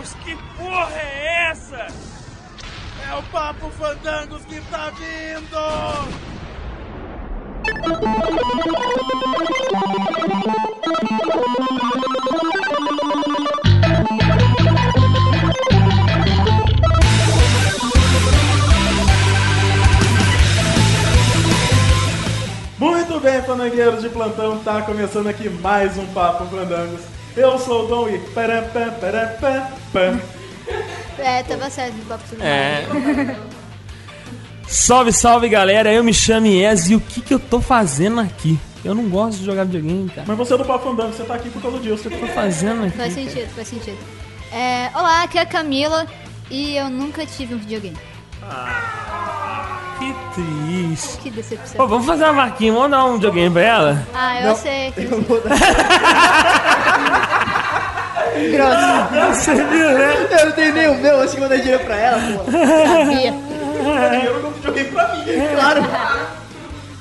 Deus, que porra é essa? É o Papo Fandangos que tá vindo! Muito bem, fandangueiros de plantão, tá começando aqui mais um Papo Fandangos. Eu sou o Dom e... É, tava certo papo tudo É. Salve, salve galera, eu me chamo Ies e o que que eu tô fazendo aqui? Eu não gosto de jogar videogame, cara. Mas você é do Papo Fandangos, você tá aqui por causa disso. O que eu tô fazendo aqui? Faz sentido, faz sentido. É, olá, aqui é a Camila e eu nunca tive um videogame. Que triste. Que decepção. Pô, vamos fazer uma vaquinha, vamos dar um videogame pra ela? Ah, eu sei. Que Eu grosso. Você viu, né? Eu não tenho nem o meu, assim que eu dinheiro pra ela, pô. Sabia. no videogame pra mim. Claro.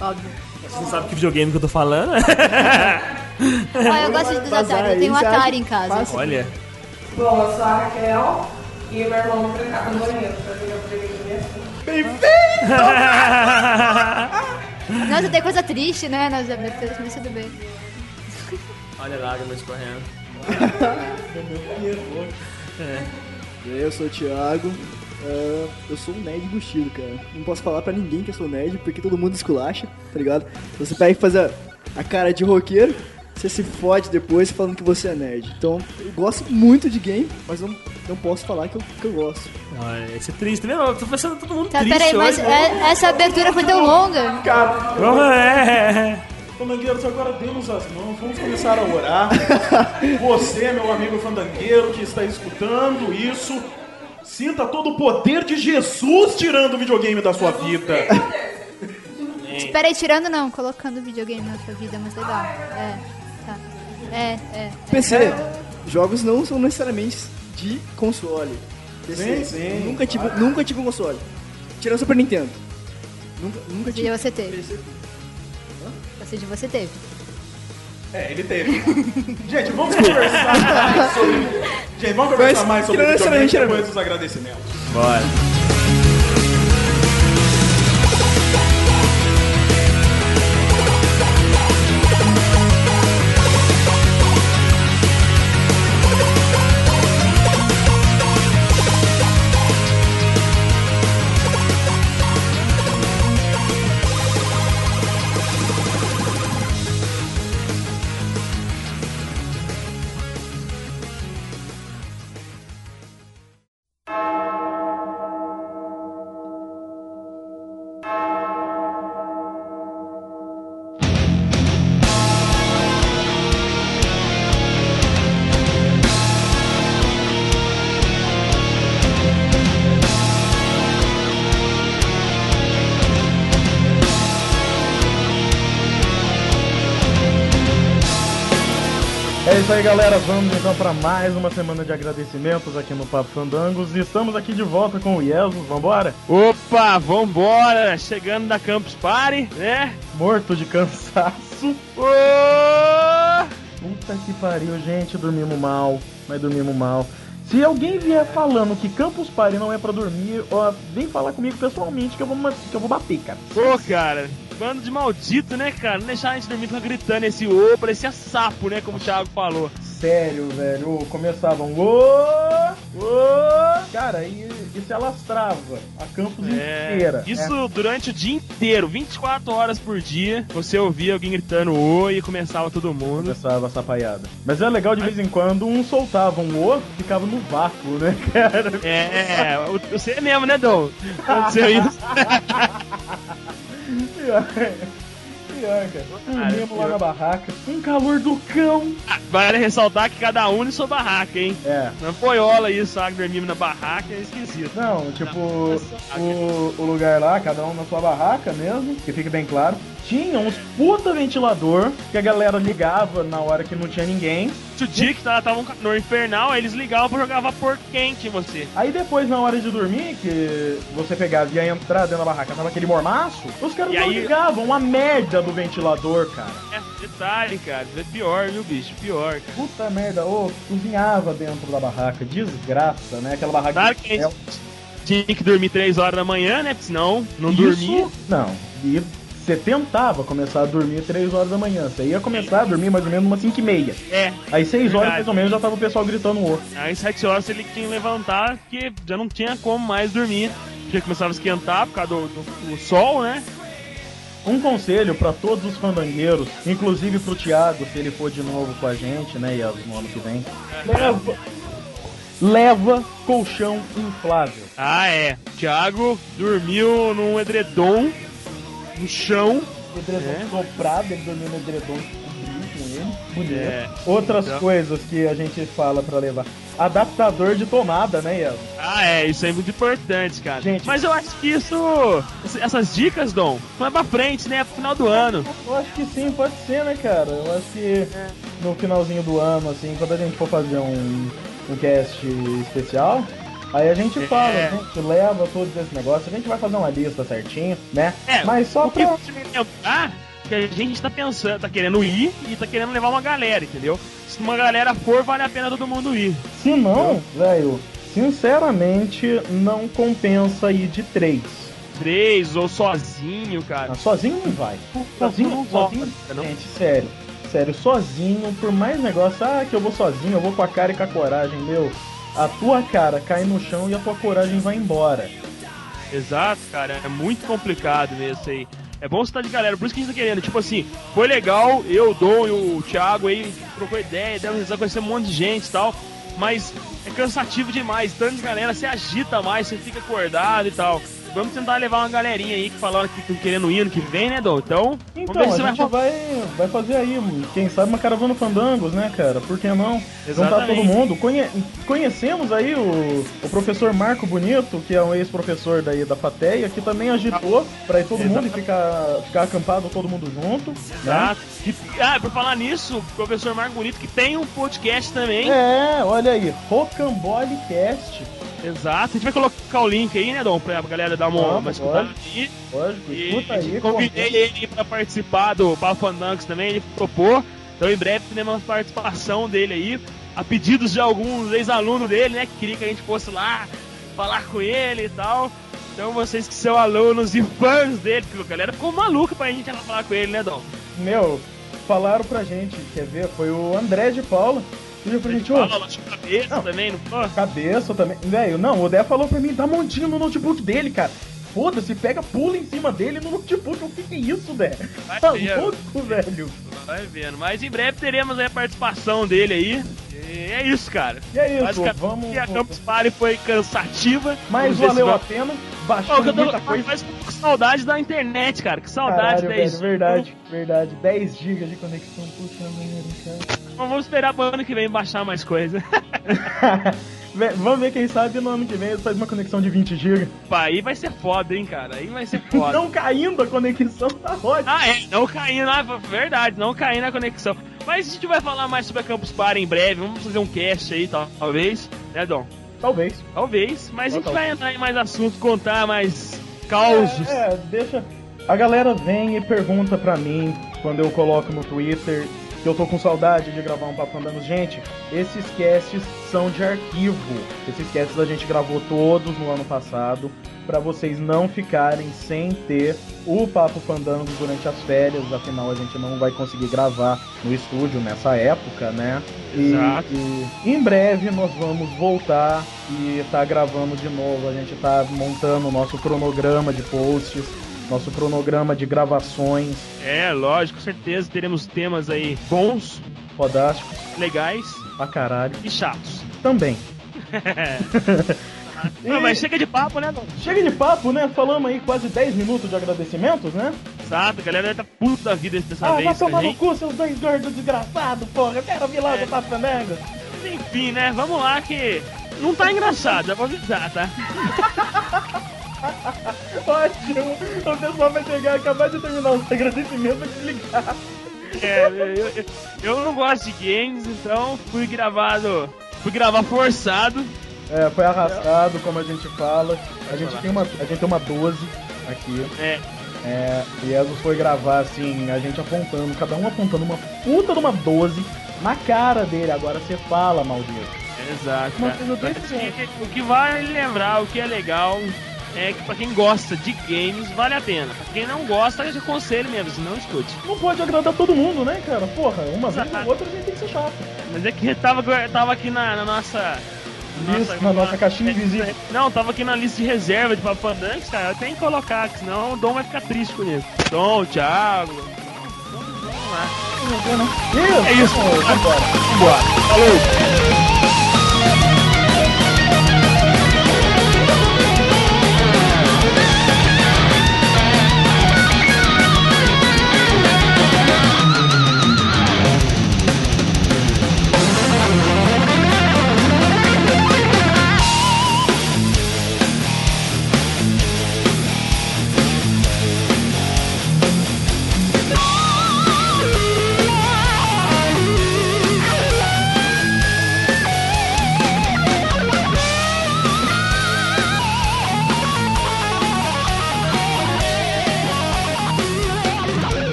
Óbvio. Você não sabe que videogame que eu tô falando? Ah, eu gosto dos Vazar Atari. Eu tenho um Atari em casa. Olha. Bom, eu sou a Raquel e meu irmão me trancava no banheiro pra jogar videogame assim. Nossa, tem coisa triste, né? Nas aberturas, mas tudo bem. Olha lá, lágrimas escorrendo. Eu sou o Thiago. ah, eu sou um nerd bustido, cara. Não posso falar pra ninguém que eu sou nerd, porque todo mundo esculacha, tá ligado? Você pega e faz a, a cara de roqueiro, você se fode depois falando que você é nerd. Então, eu gosto muito de game, mas não, não posso falar que eu, que eu gosto. Olha, isso é triste, vendo? Eu tô pensando todo mundo Tá, triste peraí, mas hoje. né? é- essa abertura foi tão longa. Cara, Vamos, é. Fandangueiros, agora demos as mãos, vamos começar a orar. Você, meu amigo fandangueiro que está escutando isso, sinta todo o poder de Jesus tirando o videogame da sua vida. Peraí, tirando não, colocando o videogame na sua vida, mas legal. É, tá. É, é. PC, jogos não são necessariamente de console. Sim, PC, sim. Nunca tive, nunca tive um console. Tirando Super Nintendo. Nunca, nunca tive. você teve. PC. De você teve. É, ele teve. Gente, vamos conversar sobre. Gente, vamos conversar Mas, mais sobre que não necessariamente era depois dos agradecimentos. Bora. Aí, galera. Vamos então para mais uma semana de agradecimentos aqui no Papo Fandangos. E estamos aqui de volta com o Iesus. Vambora? Opa, vambora! Chegando da Campus Party, né? Morto de cansaço. Ô! Puta que pariu, gente. Dormimos mal. Mas dormimos mal. Se alguém vier falando que Campus Party não é pra dormir, ó, vem falar comigo pessoalmente que eu vou, que eu vou bater, cara. Pô, cara, bando de maldito, né, cara? Não deixar a gente dormir, gritando esse ô, parecia sapo, né, como o Thiago falou. Sério, velho. Ô, Começavam. Ô, ô. Cara, e, e se alastrava a campus inteira. É, isso durante o dia inteiro, 24 horas por dia, você ouvia alguém gritando oi e começava todo É, mundo. começava essa paiada. Mas é legal de vez em quando um soltava, um outro ficava no vácuo, né, cara? É, o- você mesmo, né, Dom? Aconteceu isso. Pior, pior, cara. Dormimos lá na barraca. Um calor do cão. Vale ressaltar que cada um em sua barraca, hein? É. Não poiola isso, sabe? Dormimos na barraca, é esquisito. Não, tipo, o, o lugar lá, cada um na sua barraca mesmo, que fique bem claro. Tinha uns puta ventilador que a galera ligava na hora que não tinha ninguém. Se o dia que tava, tava um calor infernal, aí eles ligavam pra jogar vapor quente em você. Aí depois, na hora de dormir, que você pegava e ia entrar dentro da barraca, tava aquele mormaço, os caras E não aí- ligavam uma merda do ventilador, cara. É, detalhe, cara. É pior, viu, bicho? Pior, cara. Puta merda, ô, cozinhava dentro da barraca, desgraça, né? Aquela barraca Claro que a gente tinha que dormir 3 horas da manhã, né? Porque senão não Isso- dormia. Não, e você tentava começar a dormir 3 horas da manhã. Você ia começar a dormir mais ou menos umas 5 e meia. É. Aí 6 horas mais ou menos já tava o pessoal gritando o outro. Aí 7 horas ele tinha que levantar, porque já não tinha como mais dormir. Já começava a esquentar por causa do, do- do sol, né? Um conselho pra todos os fandangueiros, inclusive pro Thiago, se ele for de novo com a gente, né, e no ano que vem. Leva, leva colchão inflável. Ah, é. Thiago dormiu num edredom no chão. Edredom É. soprado, ele dormiu no edredom cobriu com ele. Bonito. É. Outras Então- coisas que a gente fala pra levar. Adaptador de tomada, né, Ian? Ah, é, isso é muito importante, cara. Gente- Mas eu acho que isso. Essas dicas, Dom, não é pra frente, né? É pro final do ano. Eu acho que sim, pode ser, né, cara? Eu acho que no finalzinho do ano, assim, quando a gente for fazer um, um cast especial, aí a gente fala, É. a gente leva todos esses negócios, a gente vai fazer uma lista certinho, né? É, Mas só pra. lembrar que a gente tá pensando, tá querendo ir e tá querendo levar uma galera, entendeu? Se uma galera for, vale a pena todo mundo ir. Se não, velho, sinceramente, não compensa ir de três. Três ou sozinho, cara. Ah, sozinho não vai. Sozinho, não sozinho, não. gente, sério. Sério, sozinho, por mais negócio, ah, que eu vou sozinho, eu vou com a cara e com a coragem, meu. A tua cara cai no chão e a tua coragem vai embora. Exato, cara. É muito complicado mesmo aí. É bom estar de galera, por isso que a gente tá querendo. Tipo assim, foi legal, eu, Dom e o Thiago aí, trocou ideia, demos risada, conhecer um monte de gente e tal. Mas é cansativo demais, tanto de galera, você agita mais, você fica acordado e tal. Vamos tentar levar uma galerinha aí que falaram que estão querendo ir ano que vem, né, Dom? Então, Então, vamos ver a se vai gente vai, vai fazer aí, quem sabe, uma caravana fandangos, né, cara? Por que não? Juntar Exatamente. todo mundo. Conhe- conhecemos aí o, o professor Marco Bonito, que é um ex-professor daí da FATEA, que também agitou pra ir todo mundo e ficar, ficar acampado todo mundo junto. Né? Exato. Ah, por falar nisso, o professor Marco Bonito, que tem um podcast também. É, olha aí, Rocambole Cast. Exato. A gente vai colocar o link aí, né, Dom, pra galera dar uma, uma escutada aí. Lógico, E escuta aí. convidei ele pra participar do Papo Fandangos também, ele propôs. Então em breve teremos uma participação dele aí, a pedidos de alguns ex-alunos dele, né, que queria que a gente fosse lá falar com ele e tal. Então vocês que são alunos e fãs dele, porque a galera ficou maluca pra gente ir lá falar com ele, né, Dom? Meu, falaram pra gente, quer ver? Foi o André de Paula. Pediu pra gente, ô, cabeça Não. também, não cabeça também. Velho, não, o Dé falou pra mim, dá montinho no notebook dele, cara. Foda-se, pega, pula em cima dele no notebook. O que que é isso, Dé? Tá louco, velho. Vai vendo. Mas em breve teremos aí a participação dele aí. E é isso, cara. E é isso, Basicamente, vamos... a Campus Party foi cansativa. Mas valeu a pena, baixou que eu tô muita coisa. mas com saudade da internet, cara. Que saudade Caralho, 10 velho, verdade, verdade. 10 GB de conexão, puta merda, cara. Vamos esperar pro ano que vem baixar mais coisa. Vamos ver, quem sabe no ano que vem faz uma conexão de 20 GB. Pá, aí vai ser foda, hein, cara. Aí vai ser foda. Não caindo a conexão, tá ótimo. Ah, é, não caindo, ah, verdade, não caindo a conexão. Mas a gente vai falar mais sobre a Campus Party em breve. Vamos fazer um cast aí, tal- talvez, né, Dom? Talvez. Talvez. Mas a gente Talvez. vai entrar em mais assuntos, contar mais causos. É, é, deixa. A galera vem e pergunta pra mim quando eu coloco no Twitter que eu tô com saudade de gravar um Papo Fandangos. Gente, esses casts são de arquivo. Esses casts a gente gravou todos no ano passado pra vocês não ficarem sem ter o Papo Fandangos durante as férias. Afinal, a gente não vai conseguir gravar no estúdio nessa época, né? E, Exato. e em breve nós vamos voltar e tá gravando de novo. A gente tá montando o nosso cronograma de posts, nosso cronograma de gravações É, lógico, com certeza teremos temas aí bons, fodásticos legais pra caralho. e chatos. Também. Não, mas chega de papo, né? Chega de papo, né? Falamos aí quase 10 minutos de agradecimentos, né? Exato, a galera tá puta da vida dessa ah, vai vez com a tomar no cu, seus dois gordos desgraçados, porra. Eu quero vir logo É. Flamengo. Enfim, né? Vamos lá que não tá engraçado, já vou avisar, tá? Ótimo! O pessoal vai chegar, acabar de terminar os agradecimentos e ligar. É, eu, eu, eu não gosto de games, então fui gravado. Fui gravar forçado. É, foi arrastado, como a gente fala. A gente tem uma, a gente tem uma 12 aqui. É, É, e Esos foi gravar assim, a gente apontando, cada um apontando uma puta de uma 12 na cara dele. Agora você fala, maldito. exato. Mas cara. eu tenho Mas certeza. que- o que vale lembrar, o que é legal, é que pra quem gosta de games, vale a pena. Pra quem não gosta, eu aconselho mesmo, se não escute. Não pode agradar todo mundo, né, cara? Porra, uma vez ou outra a gente tem que ser chato. Mas é que tava, tava aqui na, na nossa. Lista, na nossa caixinha invisível. Não, tava aqui na lista de reserva de Papandanks, cara. Eu tenho que colocar, que senão o Dom vai ficar triste com isso. Dom, Thiago. Vamos lá. Isso, É isso. Vambora. Vambora. Falou.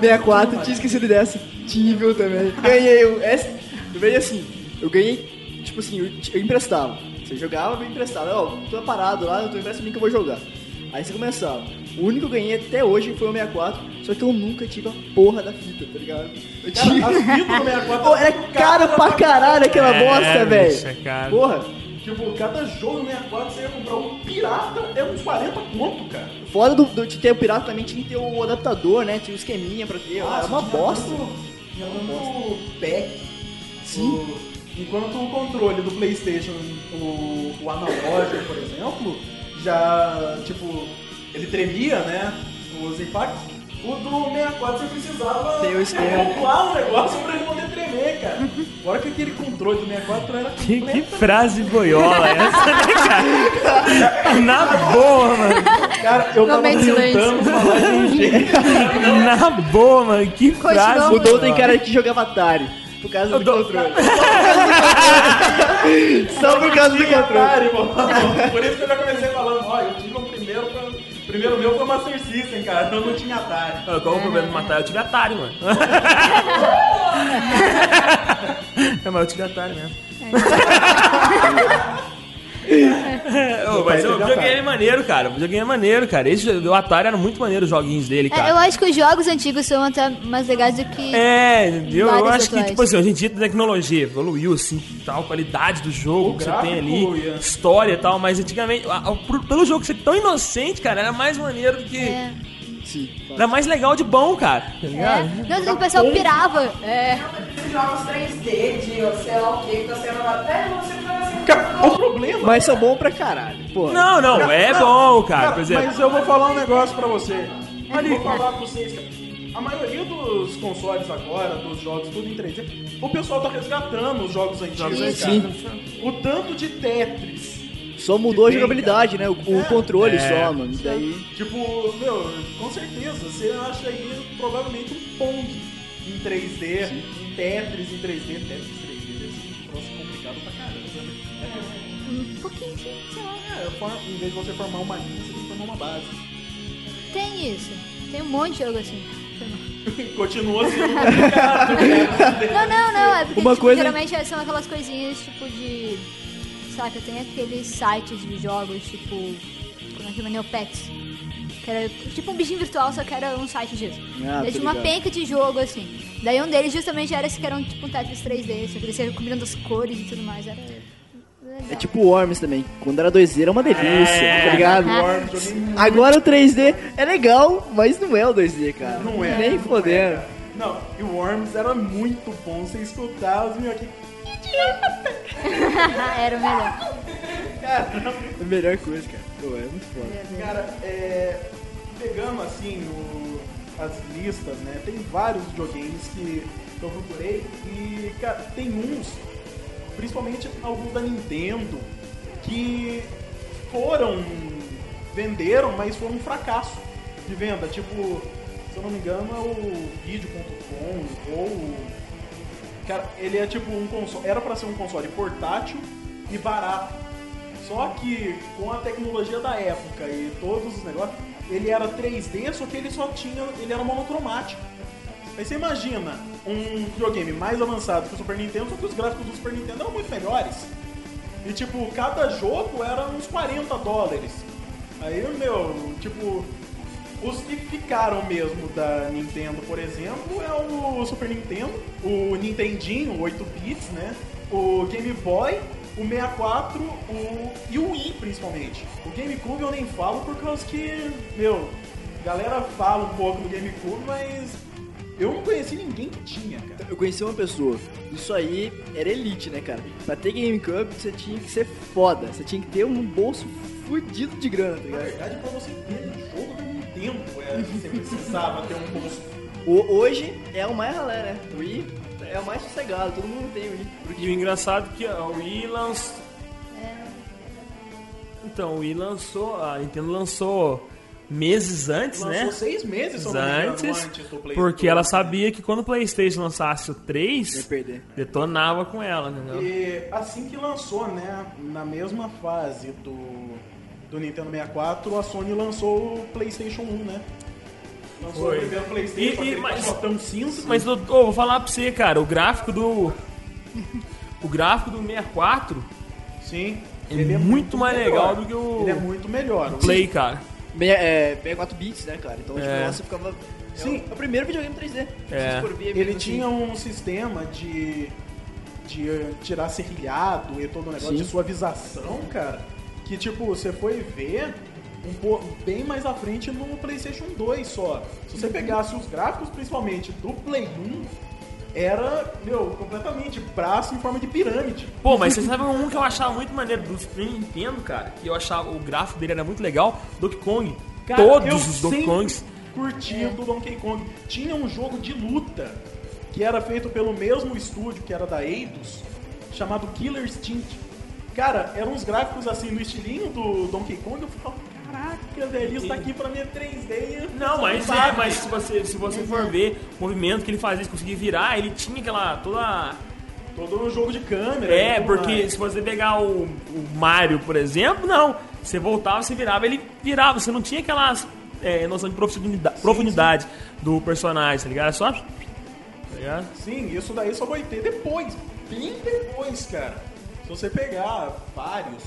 64, tudo tinha esquecido dessa. Tive eu também. Ganhei. Eu, essa, eu ganhei assim. Eu ganhei, tipo assim, eu, eu emprestava. Você jogava, eu emprestava. Ó, tô parado lá, eu tô emprestando mim que eu vou jogar. Aí você começava. O único que eu ganhei até hoje foi o 64, só que eu nunca tive a porra da fita, tá ligado? Eu Cara, tive. as fitas do 64 Pô, era caro pra caralho aquela bosta, bicho, velho. é. Porra, Tipo, cada jogo no 64 você ia comprar um pirata, é uns 40 conto, cara. fora do, do, de ter o pirata também tinha que ter o adaptador, né? Tinha o esqueminha pra ter. Nossa, era uma bosta. Tinha tanto pack. Sim. O- enquanto o controle do Playstation, o, o analógico, por exemplo, já, tipo, ele tremia, né? Os impactos. O do 64 você precisava Tem o negócio pra ele poder cara. Agora que aquele controle do 64 era Que, que frase boiola essa, né, cara? Na boa, mano. Cara, eu tava tentando falar de um jeito. Na boa, mano. Que frase. O Dom tem cara que jogava Atari. Por causa do controle. Só por causa do controle. Atari, mano. Por isso que eu já comecei falando, ó, eu tive um primeiro, o primeiro meu foi Master System, cara, eu não tinha Atari. Qual é o problema de matar? Eu tive Atari, mano. É, eu tive Atari mesmo. Ô, mas o videogame é maneiro, cara. O videogame é maneiro, cara. Esse o Atari era muito maneiro os joguinhos dele, É, eu cara. acho que os jogos antigos são até mais legais do que. É, entendeu? Eu Vários acho que, atuais. tipo assim, hoje em dia a tecnologia evoluiu, assim, tal, qualidade do jogo O que você tem gráfico ali, história e tal, mas antigamente, a- a- por- pelo jogo ser tão inocente, cara, era mais maneiro do que. É. Sim. Era mais legal de bom, cara. Tá É. ligado? Não, o pessoal pirava. É. Jogos 3D de sei lá o que que tá sendo até você vai assim. Cara, o problema... Mas são bons pra caralho. Pô. Não, não, é bom, cara. Mas eu vou falar um negócio pra você. Eu vou falar pra vocês, cara. A maioria dos consoles agora, dos jogos, tudo em 3D, o pessoal tá resgatando os jogos antigos, né, cara? Sim. O tanto de Tetris. Só mudou a jogabilidade, né? O, o controle É. só, mano. Daí. Tipo, meu, com certeza, você acha aí provavelmente um Pong em 3D, um Tetris em 3D, Tetris 3D deve ser um troço complicado pra caramba, né? Um pouquinho, sei lá. É, em vez de você formar uma linha, você tem que formar uma base. Tem isso. Tem um monte de jogo assim. Continua sendo complicado. né? Não, não, não. É porque Uma tipo, coisa- geralmente são aquelas coisinhas tipo de. Saca, tem aqueles sites de jogos, tipo. Como é que é? Neopets. Que era tipo um bichinho virtual, só que era um site disso. Ah, Daí tô tinha uma ligado. penca de jogo, assim. Daí um deles justamente era esse que era um, tipo um Tetris 3D, só que eles combinando as cores e tudo mais. Era. legal. É tipo o Worms também. Quando era 2D era uma delícia, tá ligado? Worms. Agora o 3D é legal, mas não é o 2D, cara. Não é. Nem fodendo. Não, e o Worms era muito bom você escutar os meus aqui. era o melhor. É a melhor coisa, cara. Pô, é muito foda. Cara, é, pegando assim o- as listas, né? Tem vários videogames que eu procurei e, cara, tem uns, principalmente alguns da Nintendo, que foram, venderam, mas foram um fracasso de venda. Tipo, se eu não me engano, é o Video.com ou o Cara, ele é tipo um console. Era pra ser um console portátil e barato. Só que com a tecnologia da época e todos os negócios, ele era 3D, só que ele só tinha. ele era monocromático. Aí você imagina um videogame mais avançado que o Super Nintendo, só que os gráficos do Super Nintendo eram muito melhores. E tipo, cada jogo era uns 40 dólares. Aí, meu, tipo, os que ficaram mesmo da Nintendo, por exemplo, é o Super Nintendo, o Nintendinho, 8 bits, né? O Game Boy, o 64 o... e o Wii, principalmente. O GameCube eu nem falo por causa que, meu, a galera fala um pouco do GameCube, mas eu não conheci ninguém que tinha, cara. Eu conheci uma pessoa. Isso aí era elite, né, cara? Pra ter GameCube, você tinha que ser foda. Você tinha que ter um bolso fudido de grana, tá Na ligado? verdade, pra você ter um jogo da Nintendo, é, você precisava ter um bolso O- hoje é o mais ralé, né? O Wii é o mais sossegado, todo mundo tem o Wii. E o engraçado é que ó, o Wii lançou. Então, o Wii lançou, a Nintendo lançou meses antes, Lançou né? seis meses, Antes, antes do PlayStation. porque ela sabia que quando o PlayStation lançasse o Ia 3, perder. detonava com ela, entendeu? E assim que lançou, né, na mesma fase do, do Nintendo 64, a Sony lançou o PlayStation 1, né? Lançou Foi. o primeiro PlayStation, E- e- mas- pacotão cinza. Mas ô, ô, vou falar pra você, cara, o gráfico do. O gráfico do 64 Sim. é muito mais legal do que o- Ele é muito melhor. Play, cara. Meia, é, 64 bits, né, cara? Então, tipo, É. nossa, ficava... Sim. É o primeiro videogame 3D. Se É. você ver, Ele mesmo tinha assim. um sistema de, de tirar serrilhado e todo o negócio Sim. de suavização, cara, que tipo, você foi ver um pouco bem mais à frente no PlayStation 2 só. Se você pegasse os gráficos, principalmente do Play 1, era, meu, completamente braço em forma de pirâmide. Pô, mas você sabe um que eu achava muito maneiro do Super Nintendo, cara? Que eu achava o gráfico dele era muito legal, Donkey Kong. Cara, Todos os Donkey Kongs. Curti do Donkey Kong. Tinha um jogo de luta que era feito pelo mesmo estúdio que era da Eidos, chamado Killer Instinct. Cara, eram uns gráficos assim no estilinho do Donkey Kong. Eu ficava, caraca, velho, isso daqui pra mim é 3D. Não, mas é, mas se você, se você for ver o movimento que ele fazia, se conseguir virar, ele tinha aquela toda. Todo um jogo de câmera. É, tudo porque mais. se você pegar o, o Mario, por exemplo, não. Você voltava, você virava, ele virava. Você não tinha aquela é, noção de profundidade, profundidade do personagem, tá ligado? Só. Tá ligado? Sim, isso daí só vai ter depois, bem depois, cara. Se você pegar vários.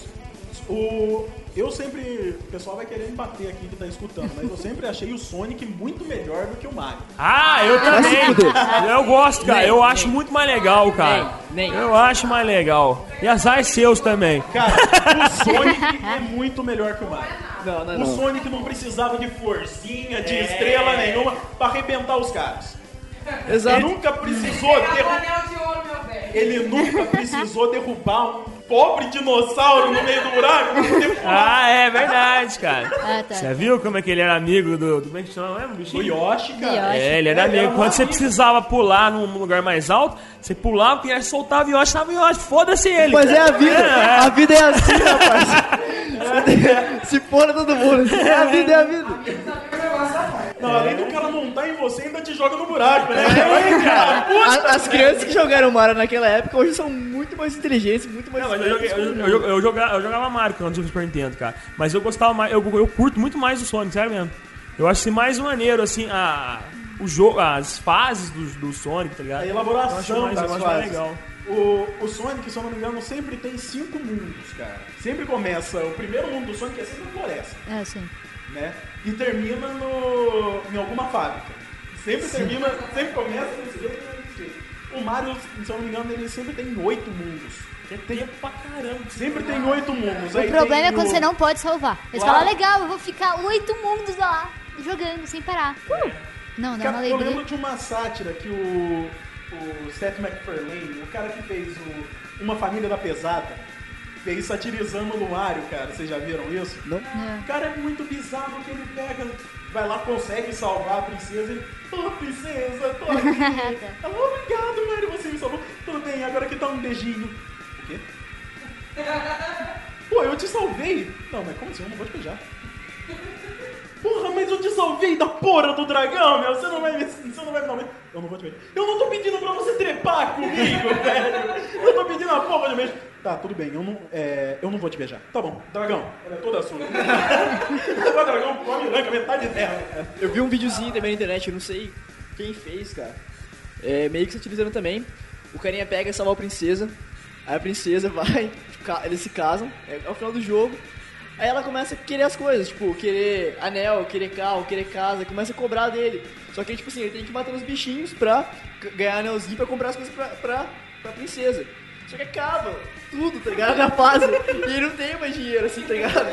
O, eu sempre. O pessoal vai querer me bater aqui que tá escutando, mas eu sempre achei o Sonic muito melhor do que o Mario. Ah, eu também! Eu gosto, cara. Eu acho muito mais legal, cara. Nem, nem. Eu acho mais legal. E azar seus também. Cara, o Sonic é muito melhor que o Mario. Não, não, O não. Sonic não precisava de forcinha, de estrela nenhuma pra arrebentar os caras. Ele Exato. nunca precisou um derrubar. anel de ouro, meu velho. Ele nunca precisou derrubar um pobre dinossauro no meio do buraco. Ah, é verdade, cara. Ah, tá. Você viu como é que ele era amigo do. do como é que chama mesmo? O bichinho? Yoshi, cara. Yoshi. É, ele era É, ele amigo. era Quando você precisava pular num lugar mais alto, você pulava, ele soltava o Yoshi, tava o Yoshi. Foda-se ele. Mas é a vida. A vida é assim, rapaz. Se for todo mundo. É a vida, é a vida. Não, além do cara montar em você, ainda te joga no buraco, né? Puta. A- As crianças que jogaram Mario naquela época hoje são muito mais inteligentes, muito mais. Não, mas eu, joguei, eu, eu, eu, eu jogava, eu jogava Mario quando eu tinha o Super Nintendo, cara. Mas eu gostava mais, eu, eu curto muito mais o Sonic, sério mesmo. Eu acho assim, mais maneiro, assim, a, o jogo, as fases do, do Sonic, tá ligado? A Eu acho elaboração mais, das eu acho mais fases. legal. O, o Sonic, se eu não me engano, sempre tem cinco mundos, cara. Sempre começa, o primeiro mundo do Sonic é sempre a floresta, É, sim. Né? E termina no, em alguma fábrica. Sempre termina, sempre começa nesse e nesse jeito. O Mario, se eu não me engano, ele sempre tem oito mundos. Que é tempo pra caramba. Sempre tem oito mundos. O Aí problema tem é quando o- você não pode salvar. Eles Claro. falam, legal, eu vou ficar oito mundos lá, jogando, sem parar. Uh! Não, dá uma Cara, eu alegria. lembro de uma sátira que o, o Seth MacFarlane, o cara que fez o Uma Família da Pesada, fez satirizando no Mario, cara. Vocês já viram isso? Não? É. O cara é muito bizarro que ele pega, vai lá, consegue salvar a princesa e. Ô, princesa, tô aqui. Ela, obrigado, Mario, você me salvou. Tudo bem, agora que dá um beijinho. O quê? Pô, eu te salvei. Não, mas como assim? Eu não vou te beijar. Porra, mas eu te salvei da porra do dragão, meu. Você não vai me, você não vai me dar um. Eu não vou te beijar. Eu não tô pedindo pra você trepar comigo, velho. Eu tô pedindo a porra de beijo. Tá, tudo bem. Eu não, é, eu não vou te beijar. Tá bom, dragão. Ela é toda sua. o dragão come branca, metade cara. Eu vi um videozinho também na internet, eu não sei quem fez, cara. É, meio que satirizando também. O carinha pega e salva a princesa. Aí a princesa vai, ca- eles se casam, é, é o final do jogo. Aí ela começa a querer as coisas, tipo, querer anel, querer carro, querer casa, começa a cobrar dele. Só que, tipo assim, ele tem que matar os bichinhos pra ganhar anelzinho pra comprar as coisas pra, pra, pra princesa. Só que acaba tudo, tá ligado? Na fase. E ele não tem mais dinheiro, assim, tá ligado?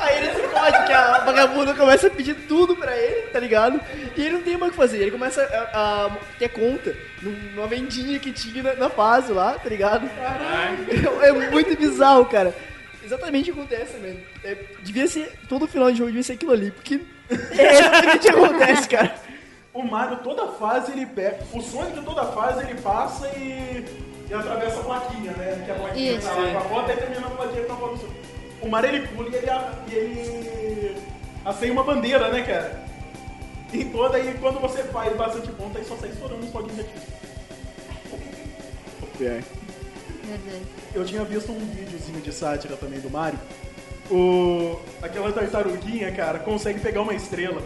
Aí ele se fode, que a vagabunda começa a pedir tudo pra ele, tá ligado? E ele não tem mais o que fazer. Ele começa a, a ter conta num- numa vendinha que tinha na, na fase lá, tá ligado? É, é muito bizarro, cara. Exatamente o que acontece, mano. É, devia ser. Todo final de jogo devia ser aquilo ali, porque é exatamente o que acontece, cara. O Mario, toda fase, ele pega. O Sonic, toda fase, ele passa e, e atravessa a plaquinha, né? Que a plaquinha Isso. tá lá com a foto, aí termina a plaquinha com a Sonic. O Mario, ele pula e ele, e ele aceia uma bandeira, né, cara? E toda aí, quando você faz bastante ponta, aí só sai estourando os foguinhos aqui. Verdade. Eu tinha visto um videozinho de sátira também do Mario. O... Aquela tartaruguinha, cara, consegue pegar uma estrela.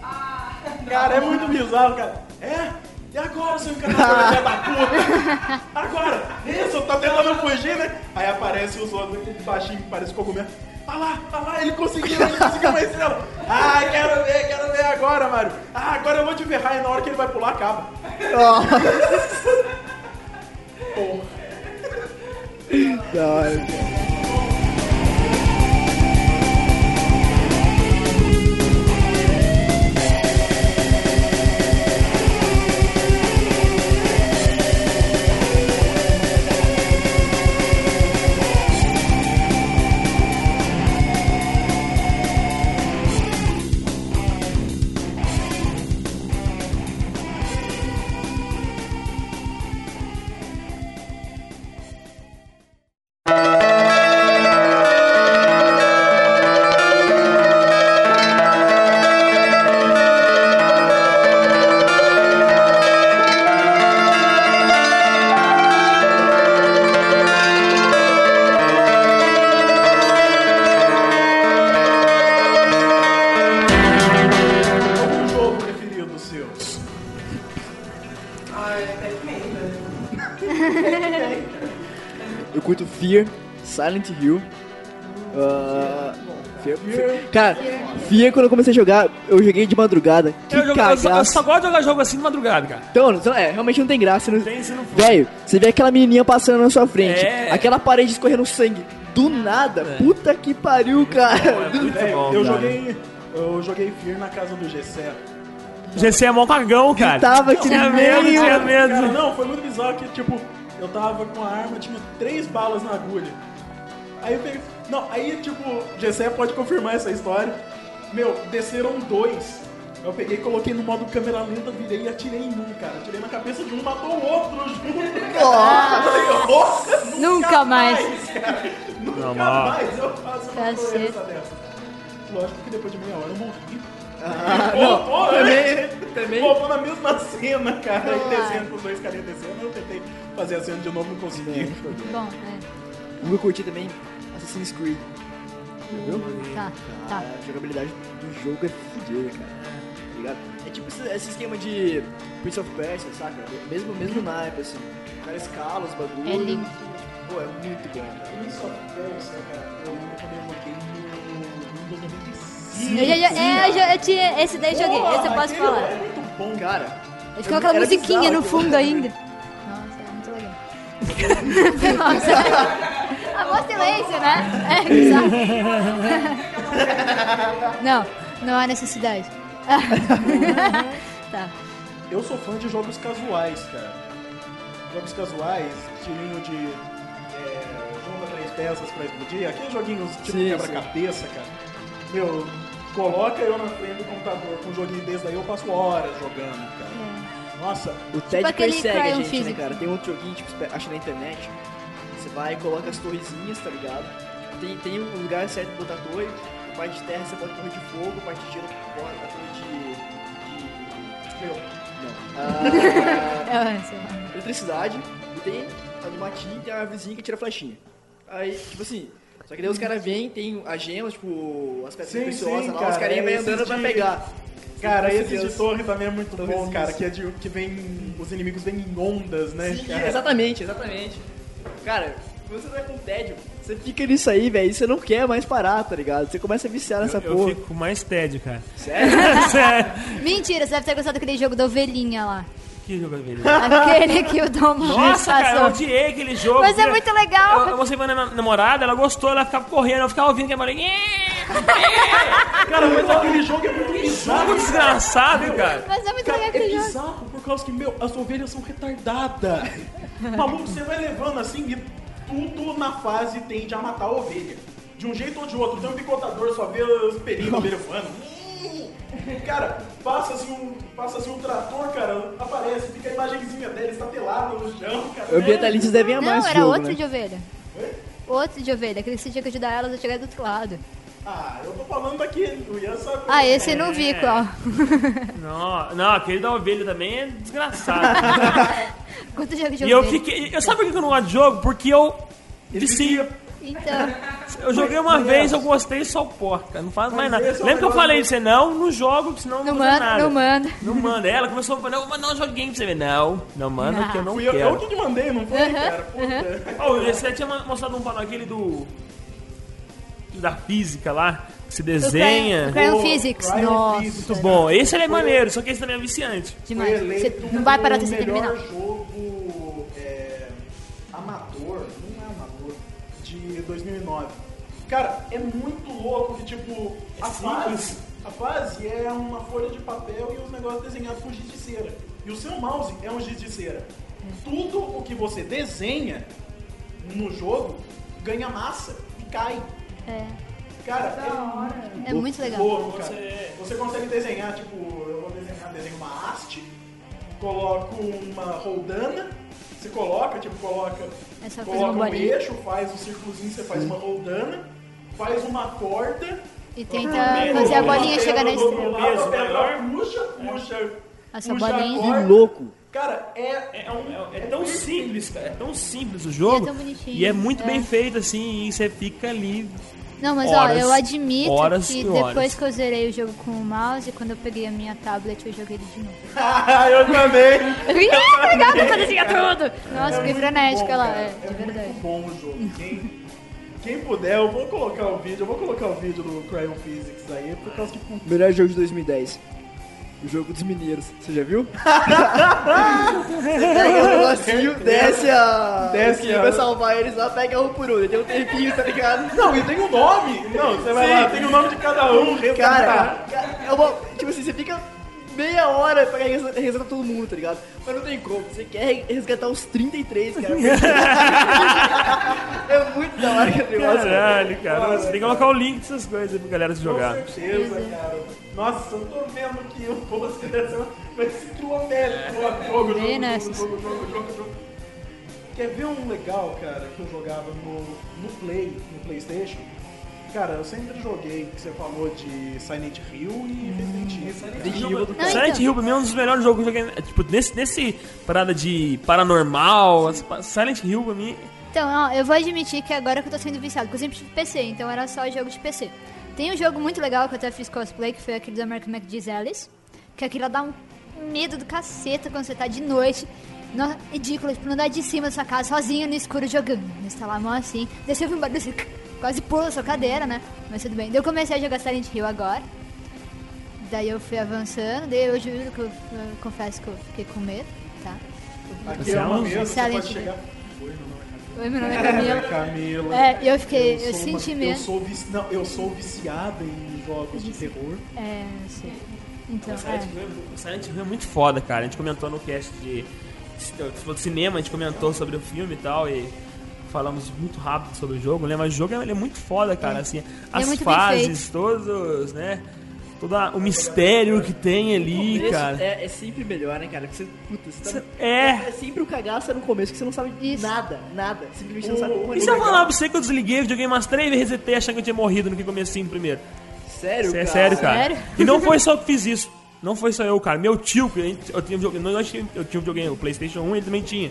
Cara, é muito bizarro, cara. É? E agora, seu encanador filha da puta? Agora! Isso, tá tentando fugir, né? Aí aparece os outros, aquele baixinho que parece cogumelo. Ah lá, ah lá, ele conseguiu, ele conseguiu uma estrela. Ah, quero ver, quero ver agora, Mario. Ah, agora eu vou te ferrar e na hora que ele vai pular, acaba. Porra. Da hora, cara. Silent Hill. Fear, Fear- Cara, Fear quando eu comecei a jogar, eu joguei de madrugada. Que Eu, jogo- eu só, eu só gosto de jogar jogo assim de madrugada, cara. Então, é, realmente não tem graça. Não... Tem se não for. Velho, você vê aquela menininha passando na sua frente, É. aquela parede escorrendo sangue. Do nada, puta que pariu, cara. É bom, eu cara. joguei. Eu joguei Fear na casa do Gessé. GC é mó cagão, cara. Tava aqui Tinha medo, meio. tinha Cara, medo. não, foi muito bizarro que, tipo, eu tava com a arma, tinha três balas na agulha. Aí eu peguei. Não, aí, tipo, Gessé pode confirmar essa história. Meu, desceram dois. Eu peguei, coloquei no modo câmera lenta, virei e atirei em um, cara. Atirei na cabeça de um, matou o outro junto. "Nossa, Nunca mais." cara. Nunca Não, mais eu faço uma Cacete. coisa dessa. Lógico que depois de meia hora eu morri. Ah, Voltou, né? também, também. Voltou na mesma cena, cara. Aí Ah. descendo com os dois carinhas descendo, eu tentei fazer a cena de novo, não consegui. Bom, é. Que eu curti também, Assassin's Creed. Tá, tá. A jogabilidade do jogo é fodida, cara. Tá ligado? É tipo esse, esse esquema de Prince of Persia, saca? Mesmo, mesmo naipe, assim. O cara escala os bagulhos. É lindo. Pô, é muito bom, cara. Prince of Persia, cara, eu quando eu joguei no Windows 95. Eu, já, já, é, eu, já, eu tinha, esse daí eu joguei, esse eu posso falar. É muito bom, Cara, Ele ficou aquela musiquinha bizarro no fundo ainda. Nossa, é muito legal. Nossa. Amor silêncio, né? É. Não, não há necessidade. tá. Eu sou fã de jogos casuais, cara. Jogos casuais, estilinho de é, junta três peças pra explodir. Aqueles joguinhos tipo quebra-cabeça, cara. Meu, coloca eu na frente do computador com um joguinho desse daí, eu passo horas jogando, cara. Nossa, o Ted Tipo persegue a gente, né, cara? Tem outro joguinho, tipo, acha na internet. Vai e coloca as torrezinhas, tá ligado? Tem, tem um lugar certo pra botar a torre. A parte de terra você bota a torre de fogo, a parte de gelo bota a torre de... de... meu, Não. Ah, É, lá. eletricidade e tem a do matinho tem a árvorezinha que tira flechinha. Aí, tipo assim, só que daí os caras vêm, tem as gemas, tipo, as pedras Sim, preciosas sim, lá, cara, os carinha vêm andando pra de- pegar. Cara, esse de Deus. torre também é muito bom, Torrezinhas. cara. Que é de que vem. Os inimigos vêm em ondas, né? Sim, cara? exatamente, exatamente. Cara, quando você vai com tédio, você fica nisso aí, velho, e você não quer mais parar, tá ligado? Você começa a viciar nessa Eu porra. fico com mais tédio, cara. Sério? Sério. Mentira, você deve ter gostado daquele jogo da ovelhinha lá. Que jogo é aquele? Aquele que o Dom Nossa, cara, eu passou. odiei aquele jogo. Mas é muito legal. Eu, eu mostrei pra minha namorada, ela gostou, ela ficava correndo, eu ficava ouvindo que a mulher. Cara, mas aquele jogo é muito bizarro. Jogo desgraçado, cara. Mas é muito Cara, legal é aquele jogo. bizarro por causa que, meu, as ovelhas são retardadas. Maluco, você vai levando assim e tudo na fase tende a matar a ovelha. De um jeito ou de outro. Tem um picotador, só vê os pelinhos da ovelha voando. Cara, passa assim, um, passa assim um trator, cara, aparece, fica a imagenzinha dela estatelada no chão, cara. Ambientalistas devem amar Não, esse era jogo, outro né? de ovelha. Outro de ovelha, aquele que você tinha que ajudar elas a chegar do outro lado. Ah, eu tô falando aqui, o Ian sabe. Ah, esse eu não vi qual. Não, não, aquele da ovelha também é desgraçado. Quanto jogo de e eu fiquei. Eu sabe por que eu não gosto de jogo? Porque eu. Vicia. Então, Eu joguei uma vez, eu gostei só porca. Não faz mais nada. é um Lembra que eu falei pra você, não, não jogo, senão não não, manda, nada. não manda. Não manda. Ela começou a falar, não, mas não joguei pra você ver. Não, não manda que eu não Fui eu, eu quero. que te mandei, não foi, cara? Puta. Oh, você tinha mostrado um pano aquele do. da física lá, se desenha. O Cryon Physics. Cryon Nossa, Physics. Muito bom. Esse ele é maneiro, só que esse também é viciante. Demais. Você não vai parar você melhor terminar. jogo é, amador, não é amador, de 2009. Cara, é muito louco que, tipo, a fase, a fase é uma folha de papel e os negócios desenhados com giz de cera. E o seu mouse é um giz de cera. Tudo o que você desenha no jogo ganha massa e cai. É, Cara, é muito é muito legal. louco, cara. Você consegue desenhar, tipo, eu vou desenhar, desenho uma haste, coloco uma roldana, você coloca, tipo, coloca, É só fazer coloca uma um bolinha. eixo, faz um círculozinho, você faz uma roldana, faz uma corda, E tenta fazer a bolinha chegar na estrela. Peso maior. puxa, puxa, Essa puxa a bolinha. Que corda. louco. Cara, é, É, um- é- é tão simples, cara. É tão simples o E jogo. é tão bonitinho, E é muito é. bem feito, assim, e você fica ali. Não, mas Horas, ó, eu admito horas que depois que eu zerei o jogo com o mouse, quando eu peguei a minha tablet, eu joguei ele de novo. eu também. Eu fiquei, ah, legal, eu fazia tudo. Nossa, fiquei muito frenética bom, lá, é, de verdade. muito bom o jogo. Quem, quem puder, eu vou colocar o vídeo, eu vou colocar o vídeo do Cryon Physics aí, por causa que Melhor jogo de 2010. O jogo dos mineiros. Você já viu? pega o negocinho, desce a. Desce a- Vai salvar eles lá, pega um por um. Ele tem um tempinho, tá ligado? Não, e tem um nome. Não, você vai Sim. lá, tem o nome de cada um. Cara, cara, é uma, tipo assim, você fica meia hora pra resgatar, todo mundo, tá ligado? Mas não tem como. Você quer resgatar os 33, cara. é muito da hora que esse negócio. Caralho, cara. Você tem que colocar o link dessas coisas aí pra galera se jogar. Com certeza, cara. Nossa, eu tô vendo que o post dessa vai se quilométrico. Jogo, jogo, jogo, nessas. jogo, jogo, jogo, jogo. Quer ver um legal, cara, que eu jogava no, no Play, no Playstation? Cara, eu sempre joguei, que você falou de Silent Hill e Resident Evil. Resident Evil do Não, Silent. Hill pra mim é um dos melhores jogos que eu joguei. é, Tipo, nesse, nesse parada de paranormal, as- Silent Hill pra mim. Então, ó, eu vou admitir que agora que eu tô sendo viciado, porque eu sempre tive PC, então era só jogo de PC. Tem um jogo muito legal que eu até fiz cosplay, que foi aquele do American McGee's Alice, que aquilo dá um medo do caceta quando você tá de noite. No, ridículo, tipo, andar de cima da sua casa sozinha no escuro jogando. Instalar a mão assim. Desci eu fui embora, desci, quase pulo da sua cadeira, né? Mas tudo bem. Daí eu comecei a jogar Silent Hill agora. Daí eu fui avançando, daí eu juro que eu, eu confesso que eu fiquei com medo, tá? Aqui é uma mesa, você pode chegar. Oi, meu nome é Camila. Camila. É, eu fiquei, eu, sou senti uma- medo. Eu sou, vici... não, eu sou viciado em jogos de terror. É, sei. Então, O Silent é. Hill é- o Silent Hill é muito foda, cara. A gente comentou no cast de, de, de cinema, a gente comentou sobre o filme e tal, e falamos muito rápido sobre o jogo, né? Mas o jogo ele é muito foda, cara. Assim, as muito bem fases, todos, os, né? Todo a- o mistério que tem ali, cara. É, é sempre melhor, né, cara? Porque você, puta, você tá, É. é sempre o cagaço é no começo, que você não sabe Isso. nada, nada. Simplesmente você não sabe porra E se eu falar pra você que eu desliguei, joguei umas três vezes resetei achando que eu tinha morrido no que comecinho primeiro? Sério, Isso é cara? sério, cara. Sério? E não foi só eu que fiz isso. Não foi só eu, cara. Meu tio, que eu tinha um tinha- eu tinha um videogame, o Playstation 1, ele também tinha.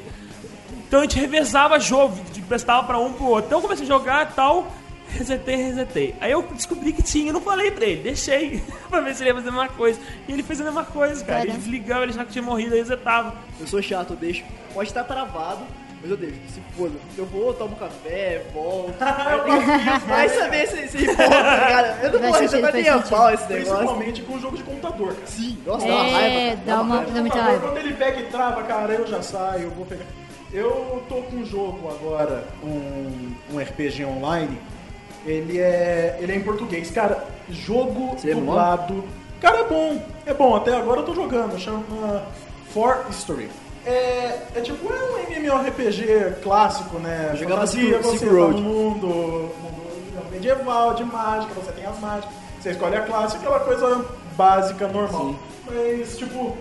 Então a gente revezava jogo, de- prestava pra um pro outro. Então eu comecei a jogar e tal, resetei, resetei. Aí eu descobri que tinha, eu não falei pra ele, deixei pra ver se ele ia fazer a mesma coisa. E ele fez a mesma coisa, cara. Ele Caramba. desligava, ele achava que tinha morrido, aí resetava. Eu sou chato, eu deixo. Pode estar travado, mas eu deixo. Se foda. Eu vou, tomo café, volto. Vai saber se, se volta, cara. Eu não Faz vou resolver nem a pau esse negócio. Principalmente com jogo de computador, cara. Sim, nossa, dá uma raiva. É, cara. dá uma, dá muita raiva. Quando ele pega e trava, cara, eu já saio, eu vou pegar. Eu tô com um jogo agora, um, um RPG online. Ele é, ele é em português. Cara, jogo Você é dublado. Cara, é bom. É bom, até agora eu tô jogando. Chama For History. É, é tipo, é um MMORPG clássico, né? Jogava Fantasia, Silk- você tá Road. no mundo, mundo medieval, de mágica, você tem as mágicas, você escolhe a classe, aquela coisa básica, normal. Mas, tipo,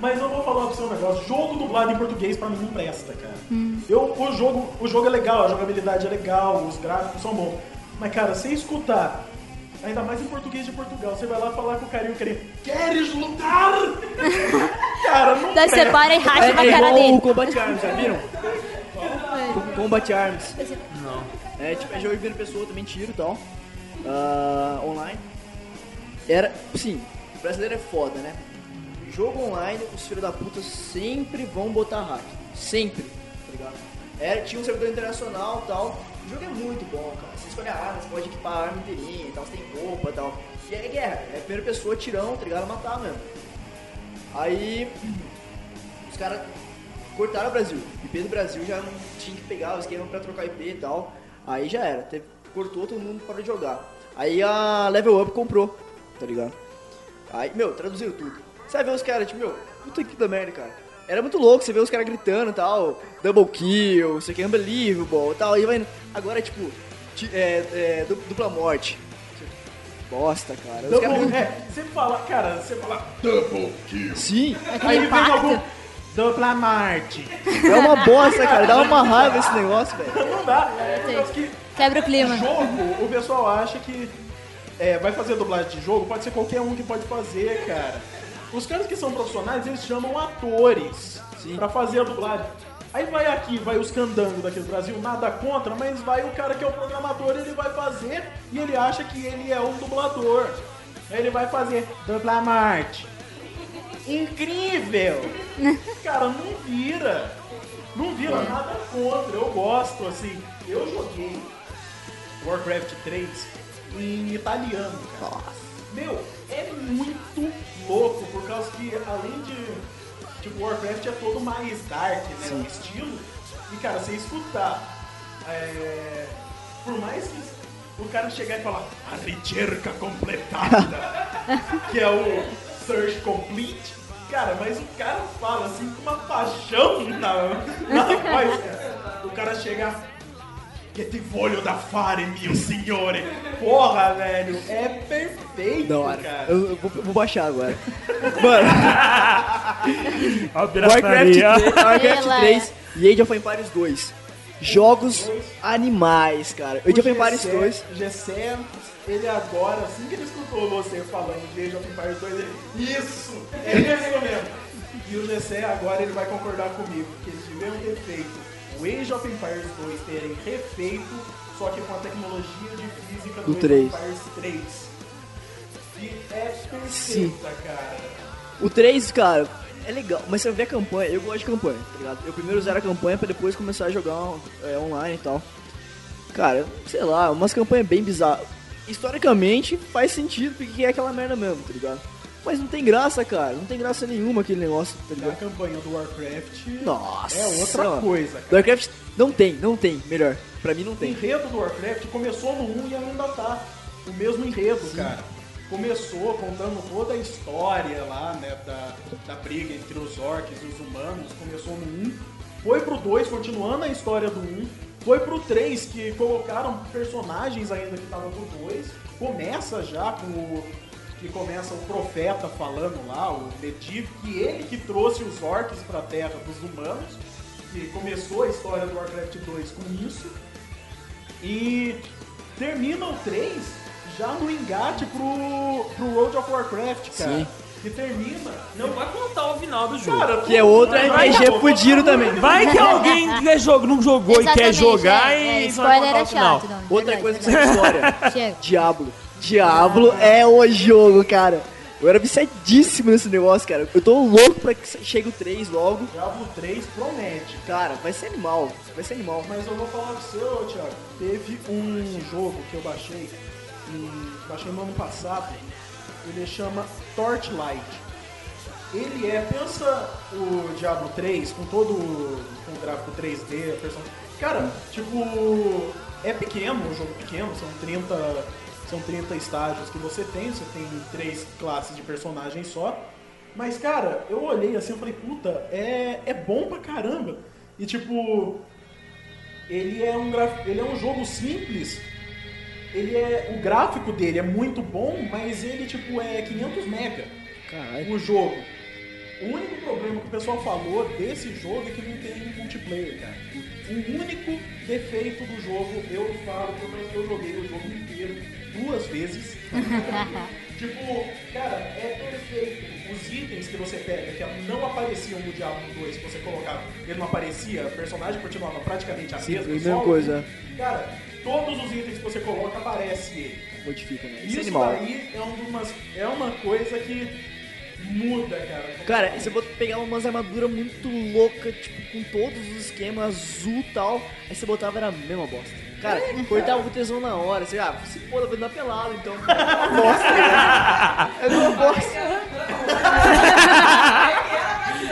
mas eu vou falar pra você um negócio. Jogo dublado em português pra mim não presta, cara. Eu, o, jogo, o jogo é legal, a jogabilidade é legal, os gráficos são bons. Mas, cara, você escutar, ainda mais em português de Portugal, você vai lá falar com o carinho, carinho, queres lutar? cara, não Daí você para e racha É, na é cara igual dele. o Combat Arms, já viram? Com- Combat Arms. Não. É, tipo, é jogo de pessoa, também tiro e tal. Ah, online. Era, sim, o brasileiro é foda, né? Jogo online, os filhos da puta sempre vão botar hack. Sempre, tá ligado? Era, tinha um servidor internacional e tal. O jogo é muito bom, cara. Você escolhe a arma, você pode equipar a arma inteirinha e tal, você tem roupa e tal. E é guerra, é primeira pessoa, tirão, tá ligado? Matar mesmo. Aí, os caras cortaram o Brasil. IP do Brasil já não tinha que pegar o esquema pra trocar IP e tal. Aí já era. Teve, cortou, todo mundo de jogar. Aí a Level Up comprou, tá ligado? Aí, meu, traduziram tudo. Você vai ver os caras, tipo, meu, puta que da merda, cara. Era muito louco, você vê os caras gritando e tal, double kill, isso aqui é unbelievable e tal. Aí vai indo. Agora é tipo, ti- é, é, du- dupla morte. Bosta, cara. Os caras- Double, é, você fala, cara, você fala double kill. Sim, Aquele Aí vem impacto. algum dupla Marte. é uma bosta, cara. Dá uma raiva esse negócio, velho. Não dá. É causa que Quebra o clima. jogo, o pessoal acha que é, vai fazer dublagem de jogo, pode ser qualquer um que pode fazer, cara. Os caras que são profissionais, eles chamam atores pra fazer a dublagem. Aí vai aqui, vai os candangos daqui do Brasil, nada contra, mas vai o cara que é o programador, ele vai fazer e ele acha que ele é um dublador. Aí ele vai fazer dubla Marte. Incrível! cara, não vira. Não vira nada contra, eu gosto, assim. Eu joguei Warcraft 3 em italiano, cara. Meu, é muito louco, por causa que além de. Tipo, Warcraft é todo mais dark, né? O estilo. E, cara, você escutar. é, por mais que o cara chegar e falar a ricerca completada, que é o search complete, cara, mas o cara fala assim com uma paixão na, na voz, cara. O cara chega. Que te voglio da fare, mio signore. Porra, velho, é perfeito, Da hora. cara. Eu, eu vou, vou baixar agora. Mano, Warcraft pirataria. 3, Warcraft Ela é. 3 e Age of Empires 2. Jogos animais, cara. Age of Empires 2. Gessé, ele agora, assim que ele escutou você falando de Age of Empires 2, ele, isso, é isso mesmo. E o Gessé agora ele vai concordar comigo, que eles deviam ter feito o Age of Empires 2 terem refeito, só que com a tecnologia de física do, Do Age 3. of Empires 3. que é perfeita, cara. O 3, cara, é legal, mas você vê a campanha, eu gosto de campanha, tá ligado? Eu primeiro zero a campanha pra depois começar a jogar é, online e tal. Cara, sei lá, umas campanhas bem bizarras. Historicamente faz sentido porque é aquela merda mesmo, tá ligado? Mas não tem graça, cara, não tem graça nenhuma aquele negócio, tá A ligado? campanha do Warcraft Nossa, é outra mano. coisa, cara. Warcraft não tem, não tem, melhor. Pra mim não O tem. enredo do Warcraft começou no 1 e ainda tá. O mesmo enredo, cara. Começou contando toda a história lá, né, da, da briga entre os orcs e os humanos. Começou no 1. Foi pro 2, continuando a história do 1. Foi pro 3, que colocaram personagens ainda que estavam do 2. Começa já com o. Que começa o profeta falando lá, o Medivh, que ele que trouxe os orcs pra terra dos humanos. Que começou a história do Warcraft 2 com isso. E termina o 3 já no engate pro, pro World of Warcraft, cara. Sim. Que termina. Não vai contar o final do jogo. Cara, Que é outro vai- RPG fudido também. Vai que alguém que jogo, não jogou e quer Exatamente, jogar é, é, e só vai spoiler contar é o final. chato, não. Outra verdade, coisa que você história. Diablo. Diablo é o jogo, cara. Eu era viciadíssimo nesse negócio, cara. Eu tô louco pra que chegue o 3 logo. Diablo 3 promete. Cara, vai ser animal. Vai ser animal. Mas eu vou falar pro seu, Thiago. Teve um jogo que eu baixei, em, baixei no ano passado. Ele chama Torchlight. Ele é, pensa o Diablo 3 com todo o- com o gráfico 3D, a person... Cara, tipo, é pequeno, um jogo pequeno, são 30, são 30 estágios que você tem, você tem três classes de personagens só. Mas, cara, eu olhei assim e falei, puta, é, é bom pra caramba. E tipo, ele é um ele é um jogo simples. Ele é o gráfico dele é muito bom, mas ele tipo é 500 mega Caralho. o jogo. O único problema que o pessoal falou desse jogo é que não tem multiplayer, cara. O único defeito do jogo, eu falo, pelo menos que eu joguei o jogo inteiro duas vezes. tipo, cara, é perfeito. Os itens que você pega, que não apareciam no Diablo 2, que você colocava, ele não aparecia, o personagem continuava praticamente a Sim, mesma. a mesma coisa. Cara, todos os itens que você coloca, aparece ele. Modifica, né? Isso, é Isso daí é, um umas, é uma coisa que muda, cara. Cara, e você bota pegar umas armaduras muito loucas, tipo, com todos os esquemas azul e tal, aí você botava era a mesma bosta. Cara, cortava o tesão na hora, você, ah, se pô, vai dar pelado, então. É uma bosta, né? É uma bosta.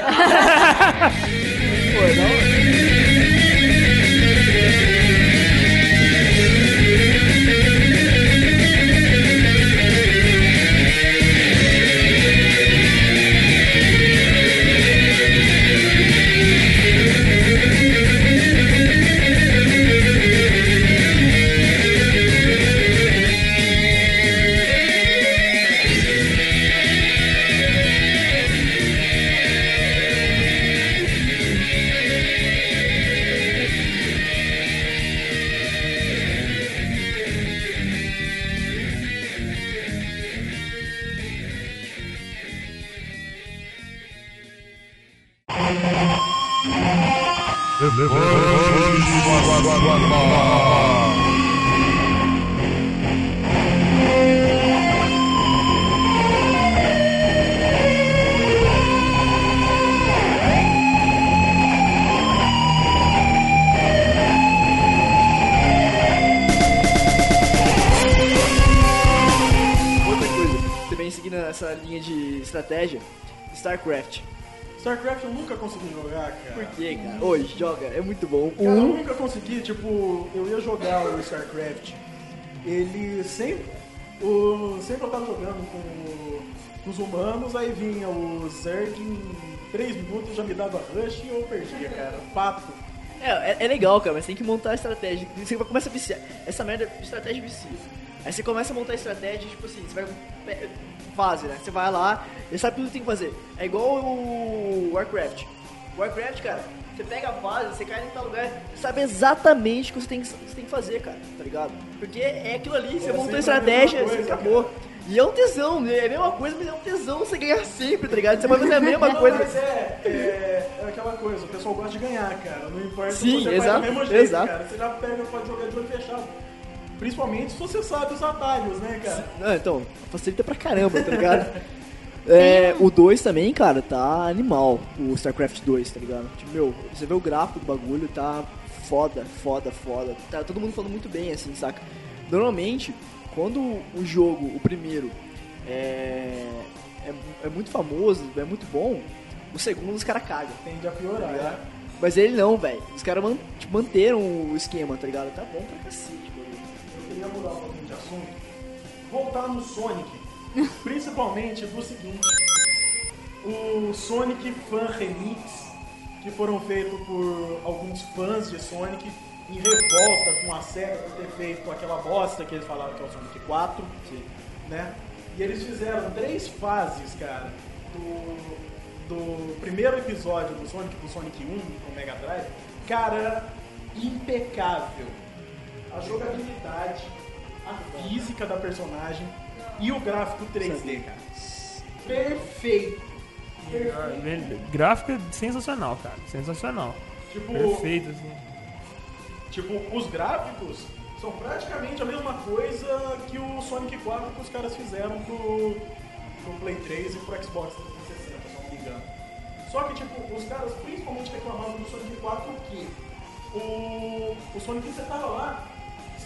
Pô, é essa linha de estratégia, StarCraft. StarCraft eu nunca consegui jogar, cara. Por quê, cara? Hoje, joga, é muito bom. Cara, eu nunca consegui, tipo, eu ia jogar o StarCraft. Ele sempre. O, sempre eu tava jogando com, os humanos, aí vinha o Zerg em 3 minutos já me dava rush e eu perdia, cara. Fato. É, é, é legal, cara, mas tem que montar a estratégia. Você começa a viciar. Essa merda, estratégia vicia. Aí você começa a montar estratégia, tipo assim, você vai. pe- Fase, né? Você vai lá e sabe tudo que tem que fazer. É igual o Warcraft. Warcraft, cara, você pega a fase, você cai em tal lugar, você sabe exatamente o que você tem, que- você tem que fazer, cara, tá ligado? Porque é aquilo ali, você É montou estratégia, mesma você coisa, acabou. E é um tesão, né? é a mesma coisa, mas é um tesão você ganhar sempre, tá ligado? Você vai fazer a mesma Não, coisa. mas é, é, é aquela coisa, o pessoal gosta de ganhar, cara. Não importa Sim, você exato, faz do mesmo jeito, exato. cara. Você já pega, pode jogar de olho fechado. Principalmente se você sabe os atalhos, né, cara? Não, então, facilita pra caramba, tá ligado? É, o 2 também, cara, tá animal. O StarCraft 2, tá ligado? Tipo, meu, você vê o gráfico do bagulho, tá foda, foda, foda. Tá todo mundo falando muito bem, assim, saca? Normalmente, quando o jogo, o primeiro, é, é, é muito famoso, é muito bom, o segundo os caras cagam. Tende a piorar, né? Mas ele não, velho. Os caras man, tipo, manteram o esquema, tá ligado? Tá bom pra cacete, queria mudar um pouquinho de assunto. Voltar no Sonic. Principalmente do seguinte. O Sonic Fan Remix, que foram feitos por alguns fãs de Sonic, em revolta com a série por ter feito aquela bosta que eles falaram que é o Sonic 4. Né? E eles fizeram três fases, cara, do, do primeiro episódio do Sonic, do Sonic 1, no Mega Drive. Cara, impecável. A jogabilidade, a física da personagem e o gráfico 3D, cara. Perfeito. Perfeito. Gráfico é sensacional, cara. Sensacional. Tipo, Perfeito, assim. tipo, os gráficos são praticamente a mesma coisa que o Sonic 4 que os caras fizeram pro, pro Play 3 e pro Xbox 360, se não me engano. Só que, tipo, os caras principalmente reclamavam do Sonic 4 que o, o Sonic você tava lá,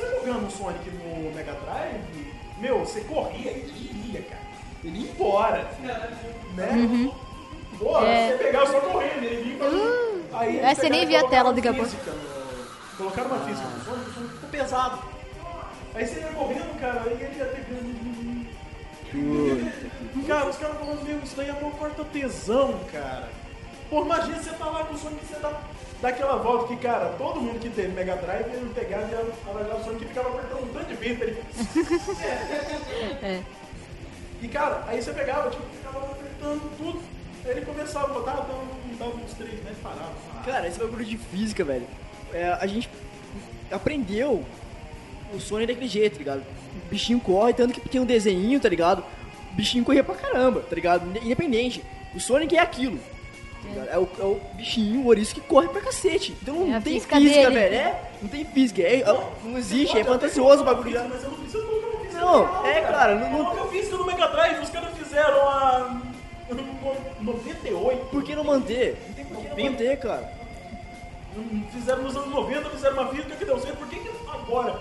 você jogando o Sonic no Mega Drive, meu, você corria e ele ia, cara. Ele ia embora. Né? Pô, É. você pegava só correndo, ele vinha e fazia. Aí eles É, você nem via a tela pouco. física no- Colocaram uma física no Sonic, o Sonic ficou pesado. Aí você ia correndo, cara, aí ele ia pegando. Cara, os caras falando, meu, isso daí é uma quarta tesão, cara. Pô, imagina você tá lá com o Sonic, você dá, dá aquela volta que, cara, todo mundo que teve Mega Drive, ele pegava e ia analisar o Sonic e ficava apertando um tanto de vezes. Ele... É. E, cara, aí você pegava, tipo, ficava apertando tudo. Aí ele começava a botar, dava, dava uns três metros, parava. parava. Cara, esse bagulho de física, velho. é, a gente aprendeu o Sonic daquele jeito, tá ligado? O bichinho corre, tanto que tinha um desenho, tá ligado? O bichinho corria pra caramba, tá ligado? Independente. O Sonic é aquilo. Tá ligado? É, o, é o bichinho, o ouriço que corre pra cacete. Então não É tem física física, velho. É, não tem física. É, é- não existe, é fantasioso o bagulho. Mas eu não preciso colocar uma física Não, real, é, cara, não- não- a física no Mega Drive, os caras fizeram a... 98. Por que não manter? Não tem por que não manter, cara. Fizeram nos anos 90, fizeram uma física que deu certo. Por que, que agora,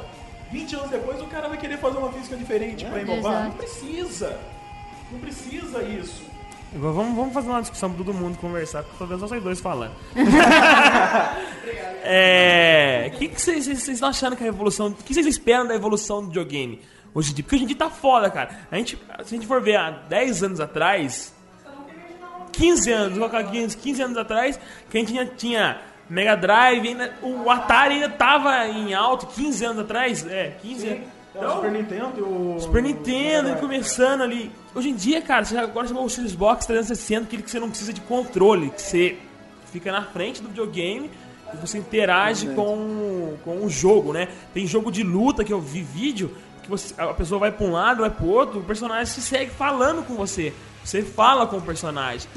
20 anos depois, o cara vai querer fazer uma física diferente pra inovar? Exato. Não precisa. Não precisa isso. Vamos, vamos fazer uma discussão pra todo mundo conversar, porque tô vendo só vocês dois falando. é. O que vocês estão achando que a evolução. O que vocês esperam da evolução do videogame hoje em dia? Porque hoje em dia tá foda, cara. A gente, se a gente for ver há 10 anos atrás. 15 anos, vou colocar 15, 15 anos atrás, que a gente tinha, tinha Mega Drive, ainda, o Atari ainda tava em alto, 15 anos atrás, é, 15 anos. É o Super Nintendo e o... Super Nintendo começando ali. Hoje em dia, cara, você agora chegou o Xbox 360, aquele que você não precisa de controle, que você fica na frente do videogame e você interage com, com o jogo, né? Tem jogo de luta que eu vi vídeo que você, a pessoa vai pra um lado, vai pro outro, o personagem se segue falando com você. Você fala com o personagem.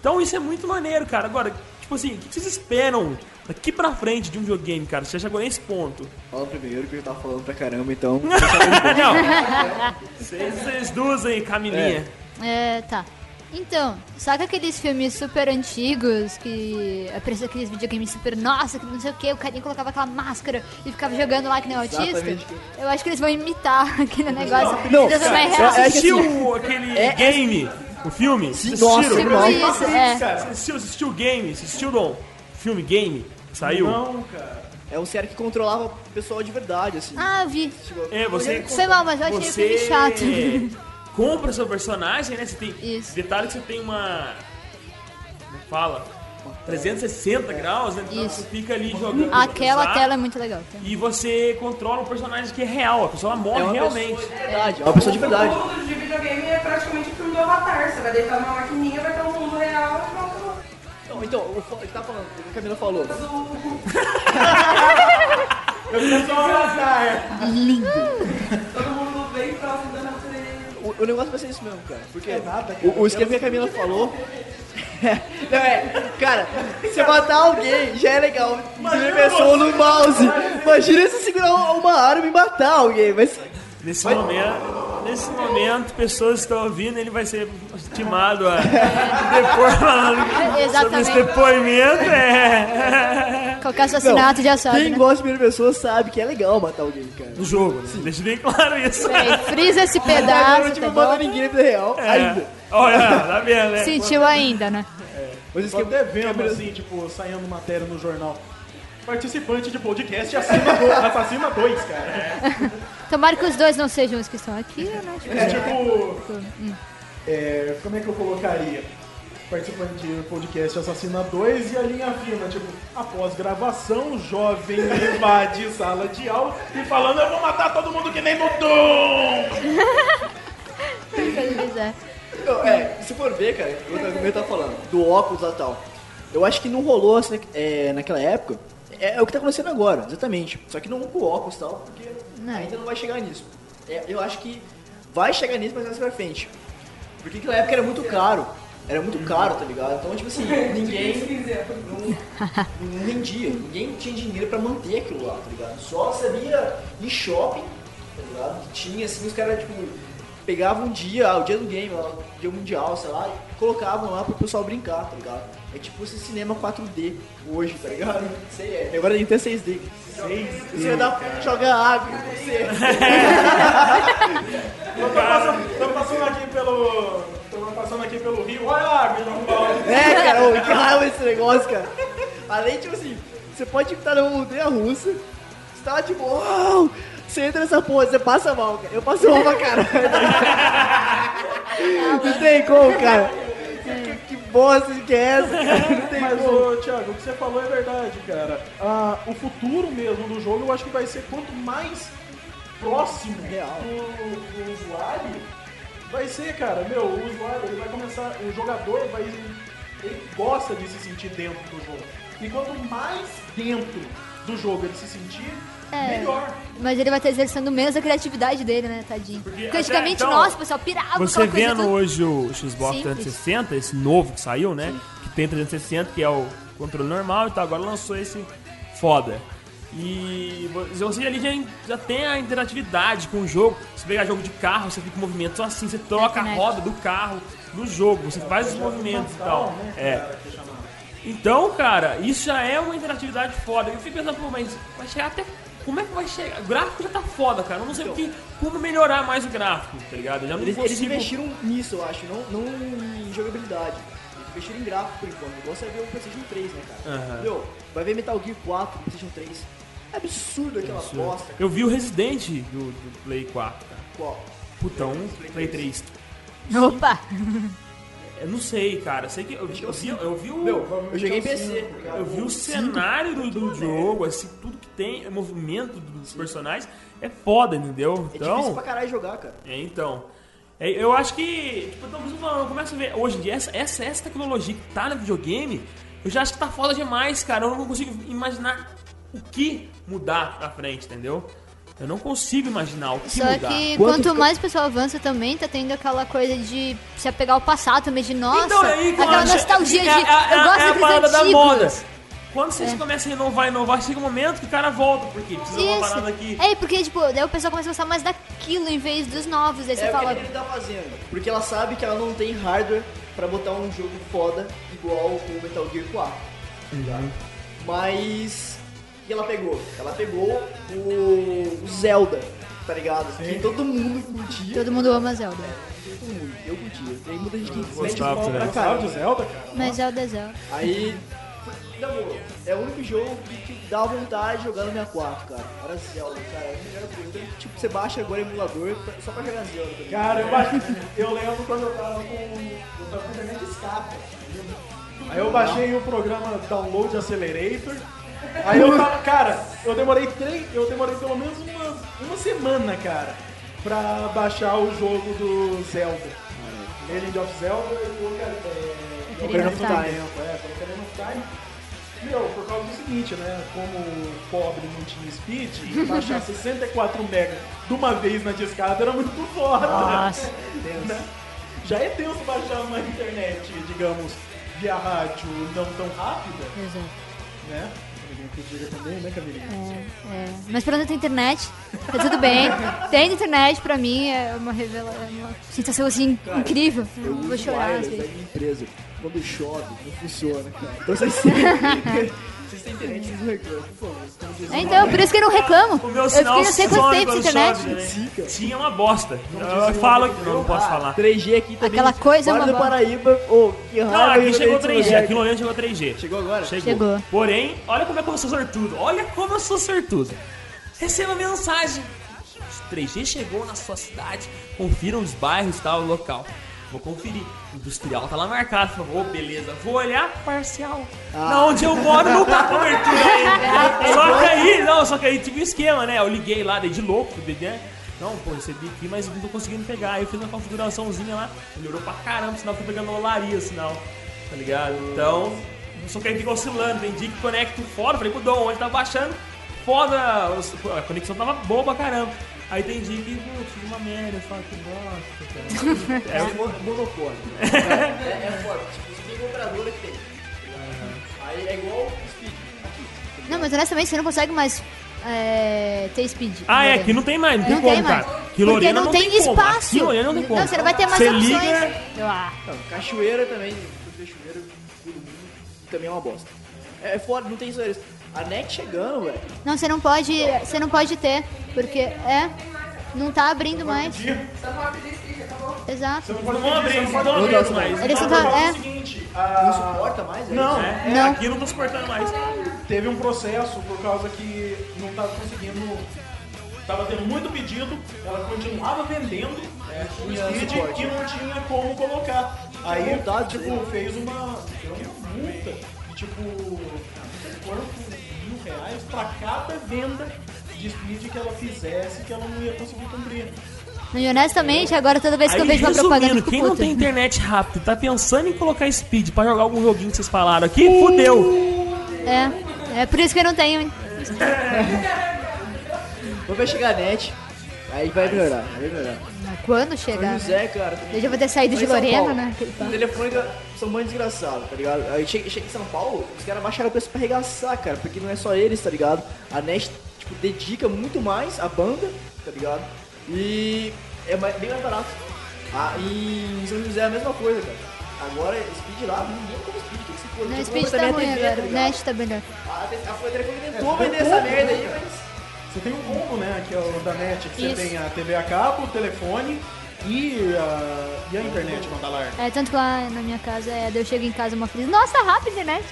Então isso é muito maneiro, cara. Agora, tipo assim, o que vocês esperam daqui pra frente de um videogame, cara? Você já chegou nesse ponto. Fala primeiro que eu tava falando pra caramba, então. Não. Vocês duas aí, Camilinha. É, tá. Então, sabe aqueles filmes super antigos que apareciam aqueles videogames super, nossa, que não sei o que, o carinha colocava aquela máscara e ficava jogando lá que nem autista? Eu acho que eles vão imitar aquele negócio. Não, vão cara, é assistiu aquele é- game, o filme? Vocês nossa, assistiram? não. Tipo isso, é. Cara, Você assistiu, assistiu o game? Você assistiu, Dom? Filme Game? Saiu? Não, cara. É um cara que controlava o pessoal de verdade, assim. Ah, eu vi. É, você... Foi mal, mas eu achei o você filme chato. compra seu personagem, né? Você tem... Isso. Detalhe que você tem uma... Como fala? 360 graus, né? Então Isso. você fica ali jogando. Aquela tela é muito legal. tá? E você controla um personagem que é real. A pessoa morre É uma realmente. pessoa de verdade. É uma pessoa de verdade. O mundo de videogame é praticamente o filme do Avatar. Você vai deitar numa maquininha, vai ter um mundo real e pronto. Não, então, o que tá falando, o que a Camila falou. Eu só abraçar. Todo mundo bem próximo da natureza. O, o negócio vai ser isso mesmo, cara. Porque É nada, cara. o, o esquema que a Camila falou. Não é, cara, você matar alguém já é legal. Primeira pessoa no mouse. Imagina você segurar uma arma e matar alguém. Mas Nesse momento, nesse momento, pessoas estão ouvindo, ele vai ser estimado a depor falando sobre esse Exatamente. depoimento. É. Qualquer assassinato já sabe, quem né? gosta de primeira pessoa sabe que é legal matar alguém, cara. No jogo, né? Deixa bem claro isso. Frisa esse pedaço, não tá ninguém na vida real. É. Ainda. Olha, tá vendo, né? Sentiu ainda, né? Mas isso que até vendo, assim, tipo, saindo matéria no jornal. Participante de podcast acima do, dois, cara. Tomara que os dois não sejam os que estão aqui, né? É tipo. É, como é que eu colocaria? Participante de podcast Assassina 2 e a linha fina, tipo, após gravação, jovem invade sala de aula e falando eu vou matar todo mundo que nem no Doom! É. Se for ver, cara, eu também tava falando, do óculos e tal. Eu acho que não rolou assim, é, naquela época. É, é o que tá acontecendo agora, exatamente. Só que não com óculos e tal, porque Não. ainda não vai chegar nisso. É, eu acho que vai chegar nisso, mas mais pra frente. Porque naquela época era muito caro. Era muito caro, tá ligado? Então, tipo assim, ninguém não, não rendia. Ninguém tinha dinheiro pra manter aquilo lá, tá ligado? Só sabia em shopping, tá ligado? Que tinha, assim, os caras, tipo, pegavam um dia, ah, o dia do game, lá, o dia mundial, sei lá, e colocavam lá pro pessoal brincar, tá ligado? É tipo esse cinema 4D hoje, tá ligado? Sei, é. Agora tem até 6D. 6D. Você dá pra jogar água, você. Eu tô passando, tô passando aqui pelo. Tô passando aqui pelo rio, olha a água. É, cara, ô, que raiva esse negócio, cara. Além, tipo assim, você pode estar na montanha russa, você tá tipo, uau, você entra nessa porra, você passa mal, cara. Eu passo mal pra caralho. Não tem como, cara. Que, que bosta que é essa, cara? Não tem Mas, ô, Thiago, o que você falou é verdade, cara. Ah, o futuro mesmo do jogo, eu acho que vai ser quanto mais próximo Real. do, do usuário, vai ser, cara, meu, o usuário, ele vai começar, o jogador vai, ele gosta de se sentir dentro do jogo. E quanto mais dentro do jogo ele se sentir, É. melhor. Mas ele vai estar exercendo menos a criatividade dele, né, tadinho? Porque, antigamente, então, nossa, o pessoal pirava Você vendo hoje o Xbox Simples. 360, esse novo que saiu, né? Que tem 360, que é o controle normal e tal. Agora lançou esse foda. E você ali já, já tem a interatividade com o jogo. Se pegar jogo de carro, você fica com movimentos assim, você troca a roda do carro no jogo, você faz os movimentos e tal. É. Então, cara, isso já é uma interatividade foda. Eu fico pensando, pô, mas vai chegar até. Como é que vai chegar? O gráfico já tá foda, cara. Eu não sei o que, como melhorar mais o gráfico, tá ligado? Eu já não Eles, eles consigo. investiram nisso, eu acho, não, não em jogabilidade. Eles investiram em gráfico por enquanto. Igual você vê o PlayStation 3, né, cara? Aham. Meu, vai ver Metal Gear 4 no PlayStation 3. É absurdo aquela bosta, cara. Eu vi o Resident do, do Play 4, cara. Qual? Putão, Play 3. Opa! Eu não sei, cara. Sei que eu, vi- eu vi, eu vi o. Meu, eu joguei em PC. eu vi o cenário do, do jogo, assim, tudo que tem, é movimento dos personagens, é foda, entendeu? É difícil Então. pra caralho jogar, cara. É, então. É, eu acho que. Tipo, então, eu tô falando, eu começo a ver. Hoje em dia, essa, essa, essa tecnologia que tá no videogame, eu já acho que tá foda demais, cara. Eu não consigo imaginar o que mudar pra frente, entendeu? Eu não consigo imaginar o que Só mudar. que Quanto quanto fica- mais o pessoal avança também, tá tendo aquela coisa de se apegar ao passado também, de nossa, Então, aí, aquela quando- nostalgia de é, é, eu é, gosto é a parada da antigos. moda. Quando você começa a inovar, inovar, chega um momento que o cara volta, porque precisa de uma parada aqui. Isso. É, porque, tipo, daí o pessoal começa a gostar mais daquilo em vez dos novos. Aí você É o que fala, Nintendo tá fazendo. Porque ela sabe que ela não tem hardware pra botar um jogo foda igual o Metal Gear 4. tá? Mas. O que ela pegou? Ela pegou o, o Zelda, tá ligado? Que todo mundo curtia. todo mundo ama Zelda. Todo mundo. Eu curtia. Tem muita gente que mete o pau pra de caramba. Zelda, cara? Mas Zelda é Zelda. Aí. É o único jogo que te dá vontade de jogar no 64, cara. Era Zelda, cara. É a melhor coisa. Então, tipo, você baixa agora emulador pra- só pra jogar Zelda. Ligado? Cara, eu, baixei, eu lembro quando eu tava com. Eu tava com internet escapa. Aí eu baixei o programa Download Accelerator. Aí eu tava, cara, eu demorei três. Eu demorei pelo menos uma, uma semana, cara, pra baixar o jogo do Zelda. Legend of Zelda e o Ocar- é, Ocarina of Time. É, Ocarina of Time. Meu, por causa do seguinte, né? Como o pobre não tinha speed, baixar 64 mega de uma vez na discada era muito foda. Nossa. Né? Já é tenso baixar uma internet, digamos, via rádio não tão rápida, Exato. né? Também, né, Camilinha? É, mas pelo menos tem internet, tá tudo bem. Tem internet pra mim, é uma revela, é uma sensação assim incrível. Eu vou chorar wireless vezes. minha empresa. Quando chove, não funciona, cara. Então vocês têm, vocês têm internet, vocês não por favor. É, então, por isso que eu não reclamo. O meu Eu sinal fiquei não sei quanto some tempo sem quando internet. chove, né? É uma bosta. Eu falo que não, não posso falar. 3G aqui também. Aquela coisa é uma do bosta. Paraíba, ô, que raiva. Não, aqui chegou tem 3G, esse aqui no Oriente chegou 3G. Chegou agora? Chegou. Chegou. Porém, olha como é que eu sou sortudo. Olha como eu sou sortudo. Receba mensagem. 3G chegou na sua cidade. Confira os bairros e tal, o local. Vou conferir. Industrial tá lá marcado. Falei, Ô, beleza. Vou olhar parcial. Na onde eu moro não tá cobertura aí. só que aí, não, só que aí tive um esquema, né? Eu liguei lá, dei de louco, né? Não, pô, recebi aqui, mas não tô conseguindo pegar. Aí eu fiz uma configuraçãozinha lá, melhorou pra caramba, o sinal foi pegando olaria, sinal. Tá ligado? Então, só que aí fica oscilando, tem dia que conecto fora, falei pro Dom, onde tá baixando, foda, a conexão tava boa pra caramba. Aí tem dia que, fiz uma merda, eu falo que bosta, cara. É um mo- monopólio. é, é foda. Tipo, você tem operadora que tem. Aí é igual o Speed. Aqui. Não, mas honestamente você não consegue mais é, ter speed. Ah, é, aqui não tem mais, não tem Não como, tem mais. cara. Que Porque não, não tem, como. espaço. Aqui não tem como. Não, você não vai ter mais Você opções. liga- ah, Não, cachoeira também. Fazer cachoeira, todo mundo, também é uma bosta. É foda, não tem isso. A net chegando, velho. Não, você não pode. Você não pode ter, porque é. Não tá abrindo mais. Acabou. Exato. Você não pode Não abre, pedir, eles você não abrindo pedir. mais. Eles Não, não tá- é. seguinte, Não suporta mais, é Não, isso? É, Não. aqui não tô suportando mais. teve um processo por causa que não tava conseguindo. Tava tendo muito pedido, ela continuava vendendo o tinha speed suporte. e não tinha como colocar. Aí, tipo, dele. fez uma, deu uma multa tipo, quantos mil reais pra cada venda de speed que ela fizesse que ela não ia conseguir cumprir. E honestamente, agora toda vez que eu Aí, vejo uma propaganda, eu quem não puta. tem internet rápido e tá pensando em colocar speed pra jogar algum joguinho que vocês falaram aqui, fudeu. É, é por isso que eu não tenho. Quando vai chegar a net, aí vai melhorar, vai melhorar. Quando O chegar? José, cara, também. Eu já vou ter saído de Lorena, né? Papo. telefônicos são muito desgraçados, tá ligado? Aí chega, chega em São Paulo, os caras baixaram o preço pra arregaçar, cara, porque não é só eles, tá ligado? A NET, tipo, dedica muito mais a banda, tá ligado? E é mais- bem mais barato. Ah, e em São José é a mesma coisa, cara. Agora, Speed lá, ninguém compra Speed, o que se for? Não, speed tá a ruim TV, agora. tá ligado? Net tá melhor. A, te- a Folha Telefone tentou vender essa merda aí, mas... Você tem um combo, né? Que é o da net, que Isso. você tem a TV a cabo, o telefone e a, e a internet quando tá larga. É, tanto que lá na minha casa, é, eu chego em casa uma feliz, nossa, rápido internet.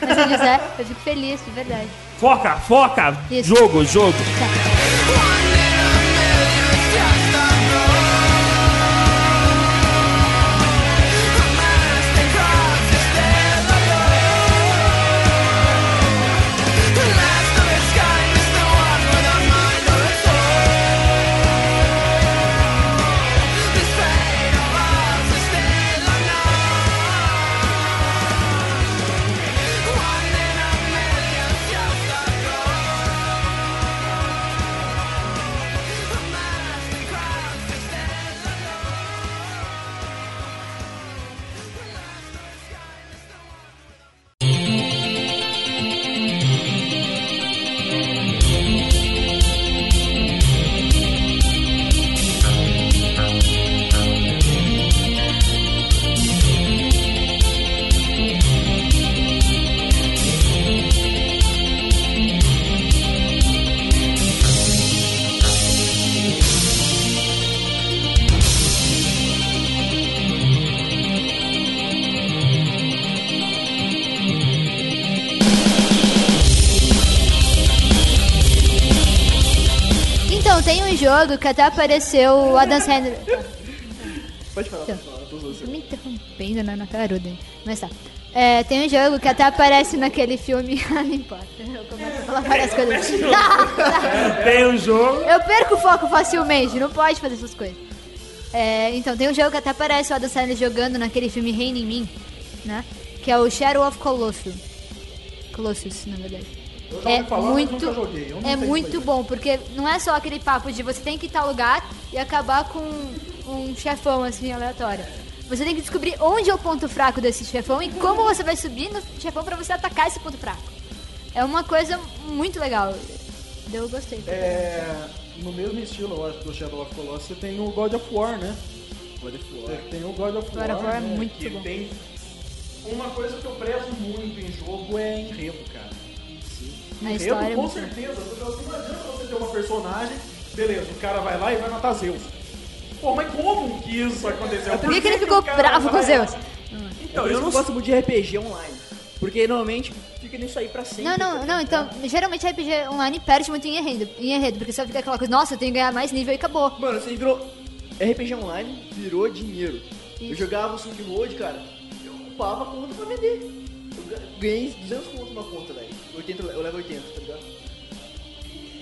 Mas se quiser, eu fico feliz, de verdade. Foca, foca. Isso. Jogo, jogo. Então, jogo que até apareceu o Adam Sandler. Pode falar, pode falar, tô me interrompendo né, na caruda. Mas tá. É, tem um jogo que até aparece naquele filme. Ah, não importa. Eu começo a falar várias coisas. Tem um jogo. Eu perco o foco facilmente, não pode fazer essas coisas. É, então, tem um jogo que até aparece o Adam Sandler jogando naquele filme Reina em Mim, né? Que é o Shadow of Colossus. Colossus, na verdade. É muito, é muito bom, porque não é só aquele papo de você tem que ir em tal lugar e acabar com um chefão assim aleatório. Você tem que descobrir onde é o ponto fraco desse chefão e como você vai subir no chefão pra você atacar esse ponto fraco. É uma coisa muito legal. Eu gostei. É, no mesmo estilo, eu acho, do Shadow of Colossus, você tem o God of War, né? God of War. Você tem o God of God War, of War é né, muito que bom. tem... Uma coisa que eu prezo muito em jogo é enredo, cara. A Enredo, história é com certeza. Porque você imagina você ter uma personagem, beleza, o cara vai lá e vai matar Zeus. Pô, mas como que isso aconteceu? Por que, que ele ficou bravo com Zeus? Então, eu não gosto muito de RPG online. Porque normalmente fica nisso aí pra sempre. Não, não, não, então, geralmente RPG online perde muito em enredo, em enredo, porque só fica aquela coisa, nossa, eu tenho que ganhar mais nível e acabou. Mano, você virou. RPG online virou dinheiro. Eu jogava o Silk Road, cara. Eu upava a conta pra vender. Eu ga- ganhei 200 conto na conta, velho. 80, eu levo 80, tá ligado?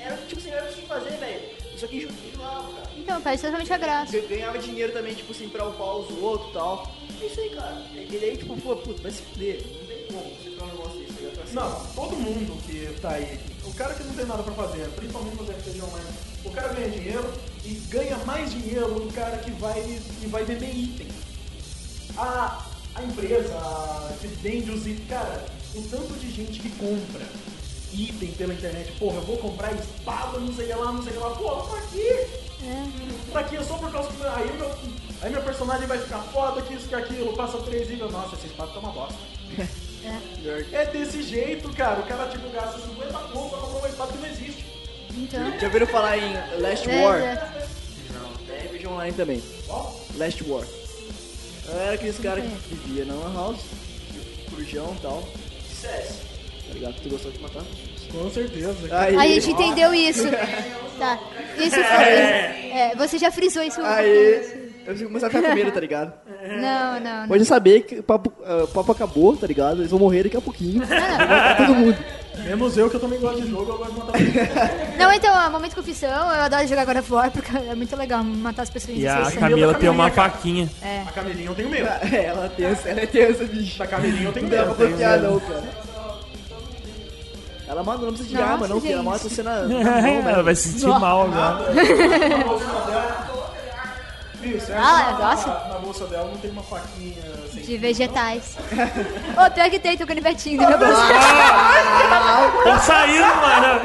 Era tipo assim, era o que tinha que fazer, velho. Eu só que jogava, cara. Então, perde totalmente a graça. Eu ganhava dinheiro também, tipo assim, pra upar os outros e tal. É isso aí, cara. E aí, tipo, pô, puto, vai se fuder. Não tem como você ter um negócio desse, tá ligado? Não, todo mundo que tá aí, o cara que não tem nada pra fazer, principalmente nos RPG online, o cara ganha dinheiro e ganha mais dinheiro do cara que vai, que vai vender item. A, a empresa a, que vende os itens, cara, o tanto de gente que compra item pela internet, porra, eu vou comprar espada, não sei o que lá, não sei o que lá, porra, tá aqui. Tá aqui só por causa que. Aí, meu, aí meu personagem vai ficar foda, que isso, que aquilo, passa três níveis, nossa, essa espada tá uma bosta. É desse jeito, cara. O cara tipo gasta 50 conto pra comprar uma espada que não existe. Então, Já ouviram falar em Last é, War? é. É RPG online também. Last War. Era aqueles caras que vivia na Lan House, corujão e tal. CS. Tá ligado? Tu gostou de matar? Com certeza. Aí, A gente entendeu isso. Tá. Isso foi. É, você já frisou isso. Aí, eu preciso começar a ficar com medo, tá ligado? Não, não, não. Pode saber que o papo, o papo acabou, tá ligado? Eles vão morrer daqui a pouquinho. Vai matar todo mundo. Menos eu que eu também gosto de jogo, eu gosto de matar Não, então, ó, momento de confissão, eu adoro jogar God of War porque é muito legal matar as pessoas E a. Camila tem uma faquinha. A Camilinha eu tenho medo. É, ela é tensa, ela é tensa, bicho. Da Camilinha eu tenho Não dá medo. pra confiar medo. não, cara. Ela mata, não precisa de Nossa, arma não, porque ela mata você na, na mão, Ela vai se sentir mal agora. Isso, é Ah, na, eu gosto. na, na bolsa dela não tem uma faquinha assim. De vegetais. Ô, pior que tem, tô com canivetinho na minha bolsa. Tá saindo, mano.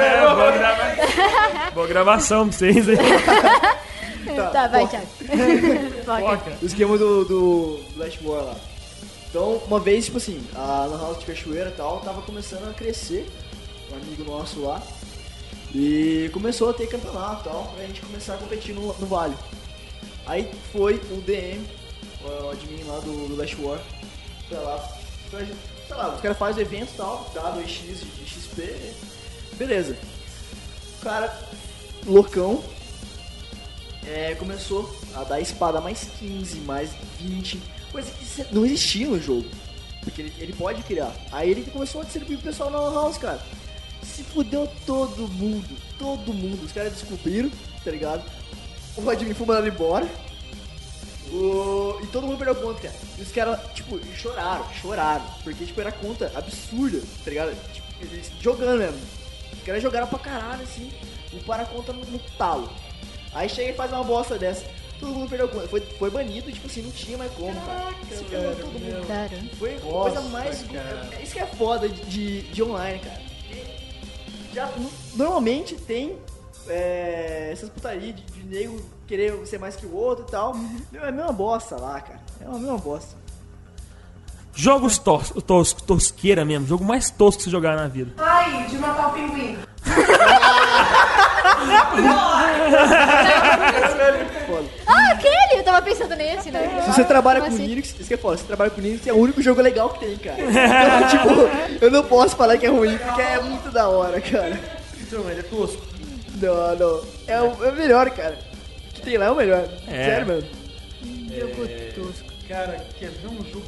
É, boa, grava... boa gravação pra vocês aí. Tá, vai, Thiago. O esquema do, do Last War lá. Então, uma vez, tipo assim, a Lan House de Cachoeira e tal, tava começando a crescer. Um amigo nosso lá. E começou a ter campeonato e tal, pra gente começar a competir no, no Vale. Aí foi o DM, o admin lá do, do Last War, pra lá. Pra, sei lá, os caras fazem evento e tal, dá 2x de XP. Beleza. O cara, loucão, é, começou a dar espada mais 15, mais 20, coisa que não existia no jogo. Porque ele, ele pode criar. Aí ele começou a distribuir pro pessoal na House, cara. Se fudeu todo mundo, todo mundo. Os caras descobriram, tá ligado? O admin foi mandado embora. O... E todo mundo perdeu conta, cara. E os caras, tipo, choraram, choraram. Porque, tipo, era conta absurda, tá ligado? Tipo, eles jogando mesmo. Os caras jogaram pra caralho, assim. O para conta no, no talo. Aí chega e faz uma bosta dessa. Todo mundo perdeu conta. Foi, foi banido, tipo assim, não tinha mais como, cara. Se ferrou todo mundo. Caramba. Foi a Nossa, coisa mais. cara. é Isso que é foda de, de, de online, cara. Já, no- normalmente tem é, essas putarias de, de nego querer ser mais que o outro e tal. Meu, É a mesma bosta lá, cara. É a mesma bosta. Jogos tos, tos, tosqueira mesmo. Jogo mais tosco que você jogar na vida. Ai, de matar o pinguim. Ah, aquele! Eu tava pensando nesse, né? Se você trabalha Como com assim? Linux, isso que é foda. Se você trabalha com Linux, é o único jogo legal que tem, cara. Então, tipo, eu não posso falar que é ruim, porque é muito da hora, cara. Então, ele é tosco. Não, não. É o, é o melhor, cara. O que tem lá é o melhor. É. Sério, mano. Jogo tosco. Cara, quer ver um jogo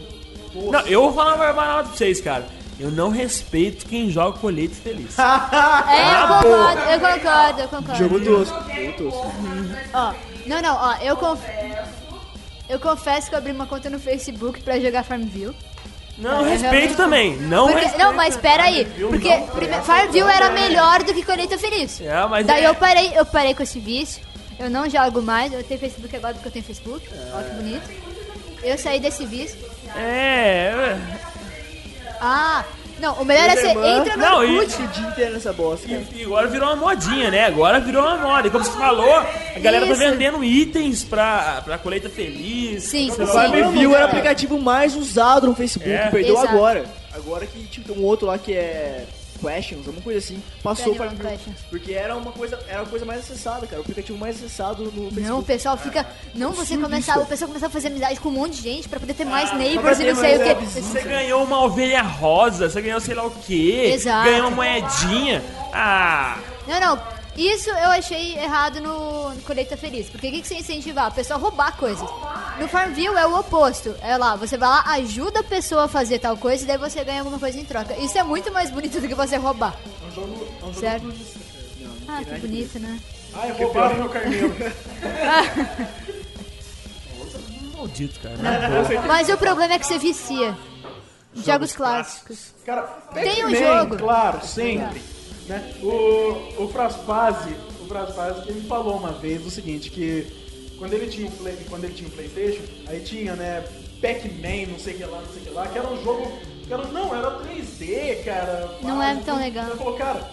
tosco? Não, eu vou falar uma verdade pra vocês, cara. Eu não respeito quem joga colete feliz. É, eu concordo, eu concordo, eu concordo. Jogo tosco. Jogo tosco. Ó, não, não, ó, eu conf... Eu confesso que eu abri uma conta no Facebook pra jogar Farmville. Não, É, respeito realmente. também. Não Porque, respeito. não, mas pera aí, porque prime- Farmville era melhor do que Colheita Feliz. É, mas Daí é- eu parei, eu parei com esse vício. Eu não jogo mais, eu tenho Facebook agora porque eu tenho Facebook. Olha que bonito. Eu saí desse vício. É. Ah, não, o melhor é você entra no Não, e- Orkut. O dia inteiro nessa bosta. E, e agora virou uma modinha, né? Agora virou uma moda. E como você falou, a galera tá Isso. vendendo itens pra, pra colheita feliz. Sim, sim, O. Farmville era o aplicativo mais usado no Facebook, É. perdeu Exato. agora. Agora que tipo, tem um outro lá que é Questions, alguma coisa assim, passou para porque era uma coisa, era a coisa mais acessada, cara, o aplicativo mais acessado no Facebook. Não, o pessoal fica. Não, você isso. o pessoal começava a fazer amizade com um monte de gente pra poder ter mais pra neighbors e não sei o que. Você ganhou uma ovelha rosa, você ganhou sei lá o quê. Exato. Ganhou uma moedinha. Ah, Não, não. Isso eu achei errado no, no Colheita Feliz. Porque o que, que você incentivar? A pessoa a roubar coisas. No Farmville é o oposto. É lá, você vai lá, ajuda a pessoa a fazer tal coisa e daí você ganha alguma coisa em troca. Isso é muito mais bonito do que você roubar. É um jogo, é um jogo Certo. Ah, que bonito, né? Ai, roubaram meu carneiro. maldito, cara. Mas o problema é que você vicia. Jogos clássicos. Cara, Tem um jogo. Claro, sempre. Né? O, o Fraspazi, o Fraspazi, ele me falou uma vez o seguinte, que quando ele tinha o Play, quando ele tinha o Playstation, aí tinha, né, Pac-Man, não sei o que lá, não sei o que lá, que era um jogo. Que era, não, era 3D, cara. Não fase, é tão legal. Ele falou, cara,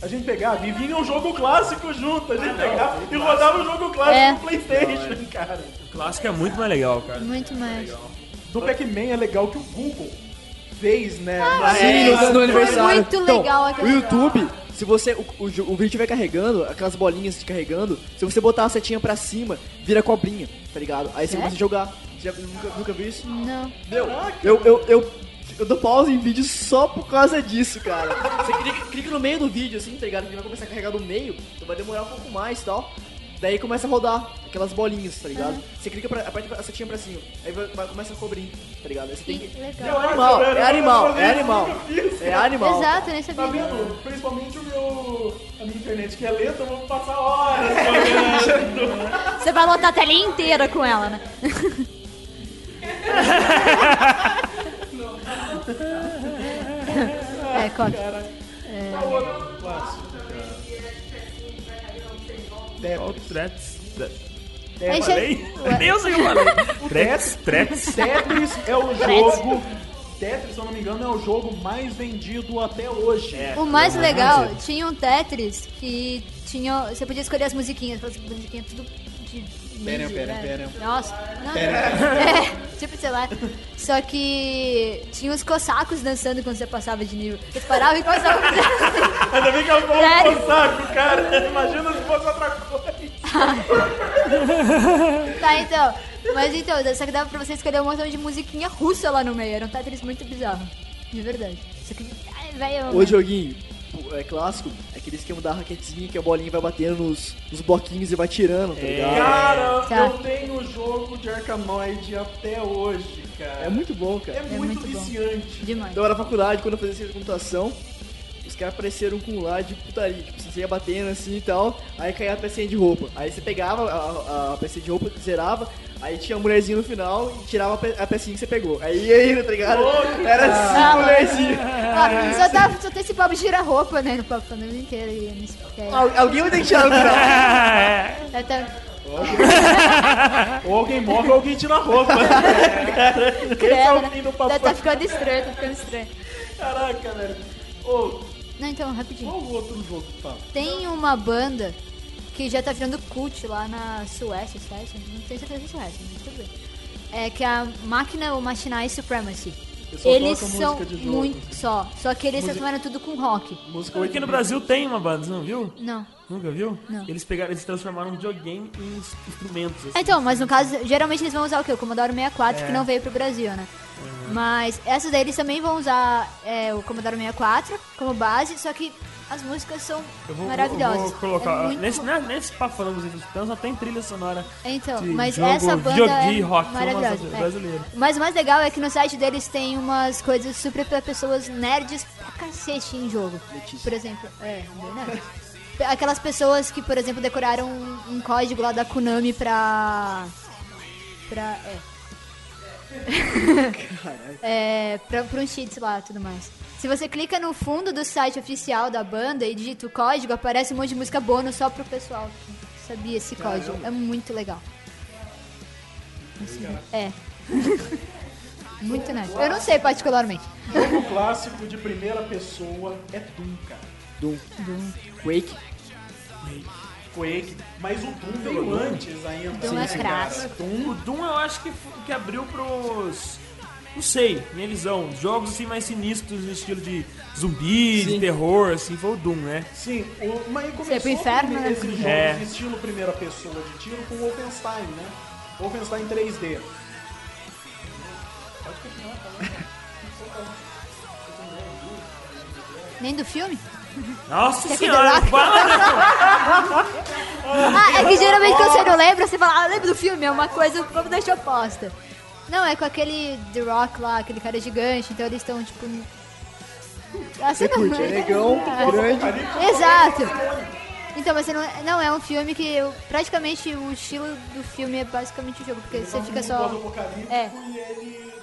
a gente pegava e vinha um jogo clássico junto, a gente pegava e rodava o jogo clássico É. no Playstation, cara. O clássico é muito mais legal, cara. Muito mais. Do Pac-Man é legal que o Google fez, né? Ah, Sim, no, no Foi aniversário. muito Então, legal o aquele YouTube, se você o, o, o vídeo estiver carregando, aquelas bolinhas de carregando, se você botar a setinha pra cima, vira cobrinha, tá ligado? Aí você Sério? começa a jogar. Você já nunca, nunca viu isso? Não. Meu, eu, eu, eu, eu dou pausa em vídeo só por causa disso, cara. Você clica, clica no meio do vídeo, assim, tá ligado? Que vai começar a carregar no meio, então vai demorar um pouco mais e tal. Daí começa a rodar aquelas bolinhas, tá ligado? Você clica, pra, aperta a setinha pra cima, aí vai, vai- começa a cobrir, tá ligado? Aí você tem Que legal. É animal, é animal, é animal. É animal. Exato, nem Tá sabia. vendo? Principalmente o meu. A minha internet que é lenta, eu vou passar horas. Você vai lotar a telinha inteira com ela, né? é, conta. Qual o Threats. Já- Falei? Eu sei o que eu falei. Threats, Threats. Tetris é o jogo. Tetris, se eu não me engano, é o jogo mais vendido até hoje. É. O mais legal, tinha um Tetris que tinha. Você podia escolher as musiquinhas, as musiquinhas tudo de. Pera, pera, pera. Nossa, não. Pera. É, tipo, sei lá. Só que tinha os cossacos dançando quando você passava de nível. Eles paravam e começavam a dançar. Ainda bem que ela falou Sério? com saco, cara. Imagina se fosse outra coisa. Tá, então. Mas então, só que dava pra você escolher um montão de musiquinha russa lá no meio. Era um Tetris muito bizarro. De verdade. Só que. Ai, velho. O joguinho é clássico, aquele esquema da raquetezinha que a bolinha vai batendo nos, nos bloquinhos e vai tirando, tá ligado? Cara, Tá. eu tenho o jogo de Arcanoid até hoje, cara. É muito bom, cara. É muito, muito bom. viciante. Demais. Então, na faculdade, quando eu fazia ciência de computação, os caras apareceram com um lá de putaria. Tipo, você ia batendo assim e tal, aí caía a pecinha de roupa. Aí você pegava a, a, a pecinha de roupa, zerava, aí tinha a mulherzinha no final e tirava a, pe- a pecinha que você pegou. Aí ia indo, tá ligado? Era assim, Ah, mulherzinha. Ah, só, dá, só tem esse papo de girar roupa, né? No papo família inteiro. E nesse, é, Al- alguém vai ter que tirar no final. É. tá- Ou alguém morre ou alguém tira a roupa. Esse é o credo, fim do né? papo. Tá, tá ficando estranho, tá ficando estranho. Caraca, velho. Ô, Não, então, rapidinho. qual o outro jogo que fala? Tem uma banda que já tá virando cult lá na Suécia, Suécia? Não tenho certeza se é Suécia, mas tudo bem. É que é a Máquina ou Machinai Supremacy. Eles são música de jogo. muito só. Só que eles transformaram tudo com rock. Música Aqui no Brasil tem uma banda, você não viu? Não. Nunca viu? Não. Eles pegaram, eles transformaram um videogame em ins- instrumentos. assim. Então, mas no caso, geralmente eles vão usar o quê? O Commodore 64, que não veio pro Brasil, né? Mas essas daí eles também vão usar é, o Commodore 64 como base, só que as músicas são Eu vou, maravilhosas. eu vou colocar. É muito nesse, né, nesse papo dos instrumentos, só tem trilha sonora. Então, de mas jogo, essa banda é rock, maravilhosa. é. Mas o mais legal é que no site deles tem umas coisas super pra pessoas nerds pra cacete em jogo. Por exemplo, é. Aquelas pessoas que, por exemplo, decoraram um, um código lá da Konami pra. pra. é. é, pra, pra um cheats lá e tudo mais. Se você clica no fundo do site oficial da banda e digita o código, aparece um monte de música bônus só pro pessoal. sabia esse código. É muito legal. Assim, é. muito nerd. Eu não sei particularmente. Jogo clássico de primeira pessoa é Doom, cara. Doom. Quake. Quake, mas o Doom veio antes ainda. Doom é Sim, crasso. cara. O Doom eu acho que, que abriu pros. Não sei, minha visão. Jogos assim mais sinistros no estilo de zumbi, de terror, assim, foi o Doom, né? Sim, o, mas começou é pro inferno, né? esses jogos É. de estilo primeira pessoa de tiro com o Wolfenstein, né? Wolfenstein 3D. Nem do filme? Nossa Quer senhora, que fala, Ah, é que geralmente quando você não lembra, você fala, ah, lembro do filme, é uma coisa, vamos deixar posta. Não, é com aquele The Rock lá, aquele cara gigante, então eles estão tipo. Ah, você Você curte, é negão, grande. Exato! Então, mas você não, não é um filme que eu- praticamente o estilo do filme é basicamente o jogo, porque você fica só. É. e ele.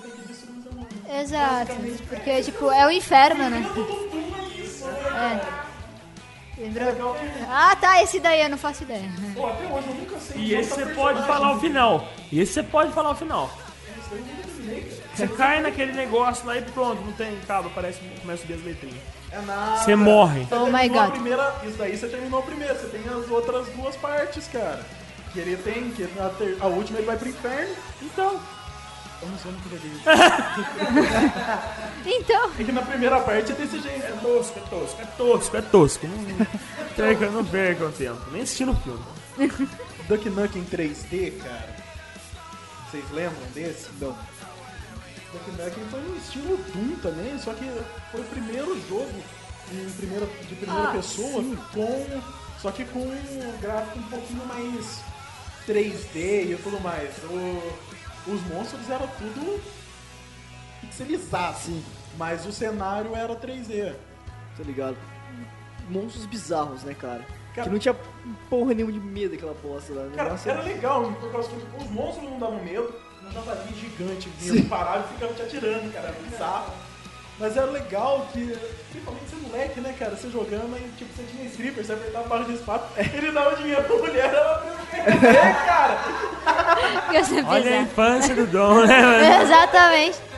Exato, porque tipo, é o inferno, né? É. Lembrou? Ah tá, esse daí eu não faço ideia. Pô, até hoje eu nunca sei E que esse você pode falar o final. E esse você pode falar o final. Você cai naquele negócio lá e pronto, não tem cabo, aparece, começa a subir as letrinhas. É nada. Você morre. Você Oh my God. Primeira, isso daí você terminou a primeira, você tem as outras duas partes, cara. Que ele tem, que a, ter- a última ele vai pro inferno. Então, Eu não sei o que joguei. Então, É que na primeira parte é desse jeito. é tosco, é tosco, é tosco, é tosco. Não perca, não perca o tempo, nem assistindo o filme. Duck Nukem 3D, cara. Vocês lembram desse? Não. Duck Nukem foi no estilo Doom também, só que foi o primeiro jogo em primeira, de primeira Ah, pessoa com. Só que com um gráfico um pouquinho mais 3D e tudo mais. O- os monstros eram tudo pixelizado. Sim. Mas o cenário era 3D. Tá ligado? Monstros bizarros, né, cara? Cara- Que não tinha porra nenhuma de medo daquela bosta lá. O Cara, negócio era legal, por causa que os monstros não davam medo, um javali gigante vinha parado e ficava te atirando, cara, era bizarro. Mas era legal que, principalmente ser moleque, né, cara, você jogando, aí tipo, você tinha stripper, você apertava a barra de espada, ele dava dinheiro pra mulher, ela é, cara. eu sempre Olha a infância do Dom, né, mano? é. Exatamente.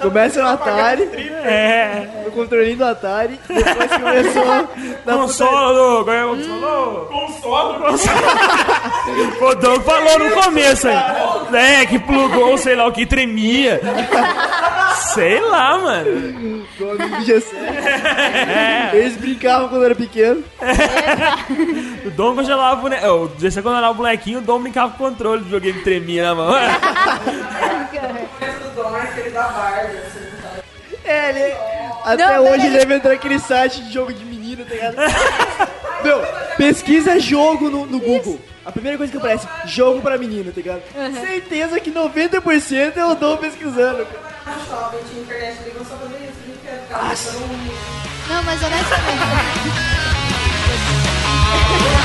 Começa no Atari, É, no controlinho do Atari, depois começou na consolo, é o consolo. Console, O Dom falou no começo aí. É, que plugou, sei lá o que, tremia. Sei lá, mano. G7. Eles brincavam quando era pequeno. O Dom congelava o boneco. O quando era o bonequinho, o Dom brincava com o controle do videogame tremia na mão. É aquele assim, sabe? É, ele. Até Não, hoje ele deve entrar naquele site de jogo de menino, tá ligado? Meu, pesquisa jogo no, no Google. A primeira coisa que aparece, jogo pra menino, tá ligado? Certeza que 90% eu dou pesquisando. Internet ligam só pra ver isso, quer ficar um Não, mas honestamente.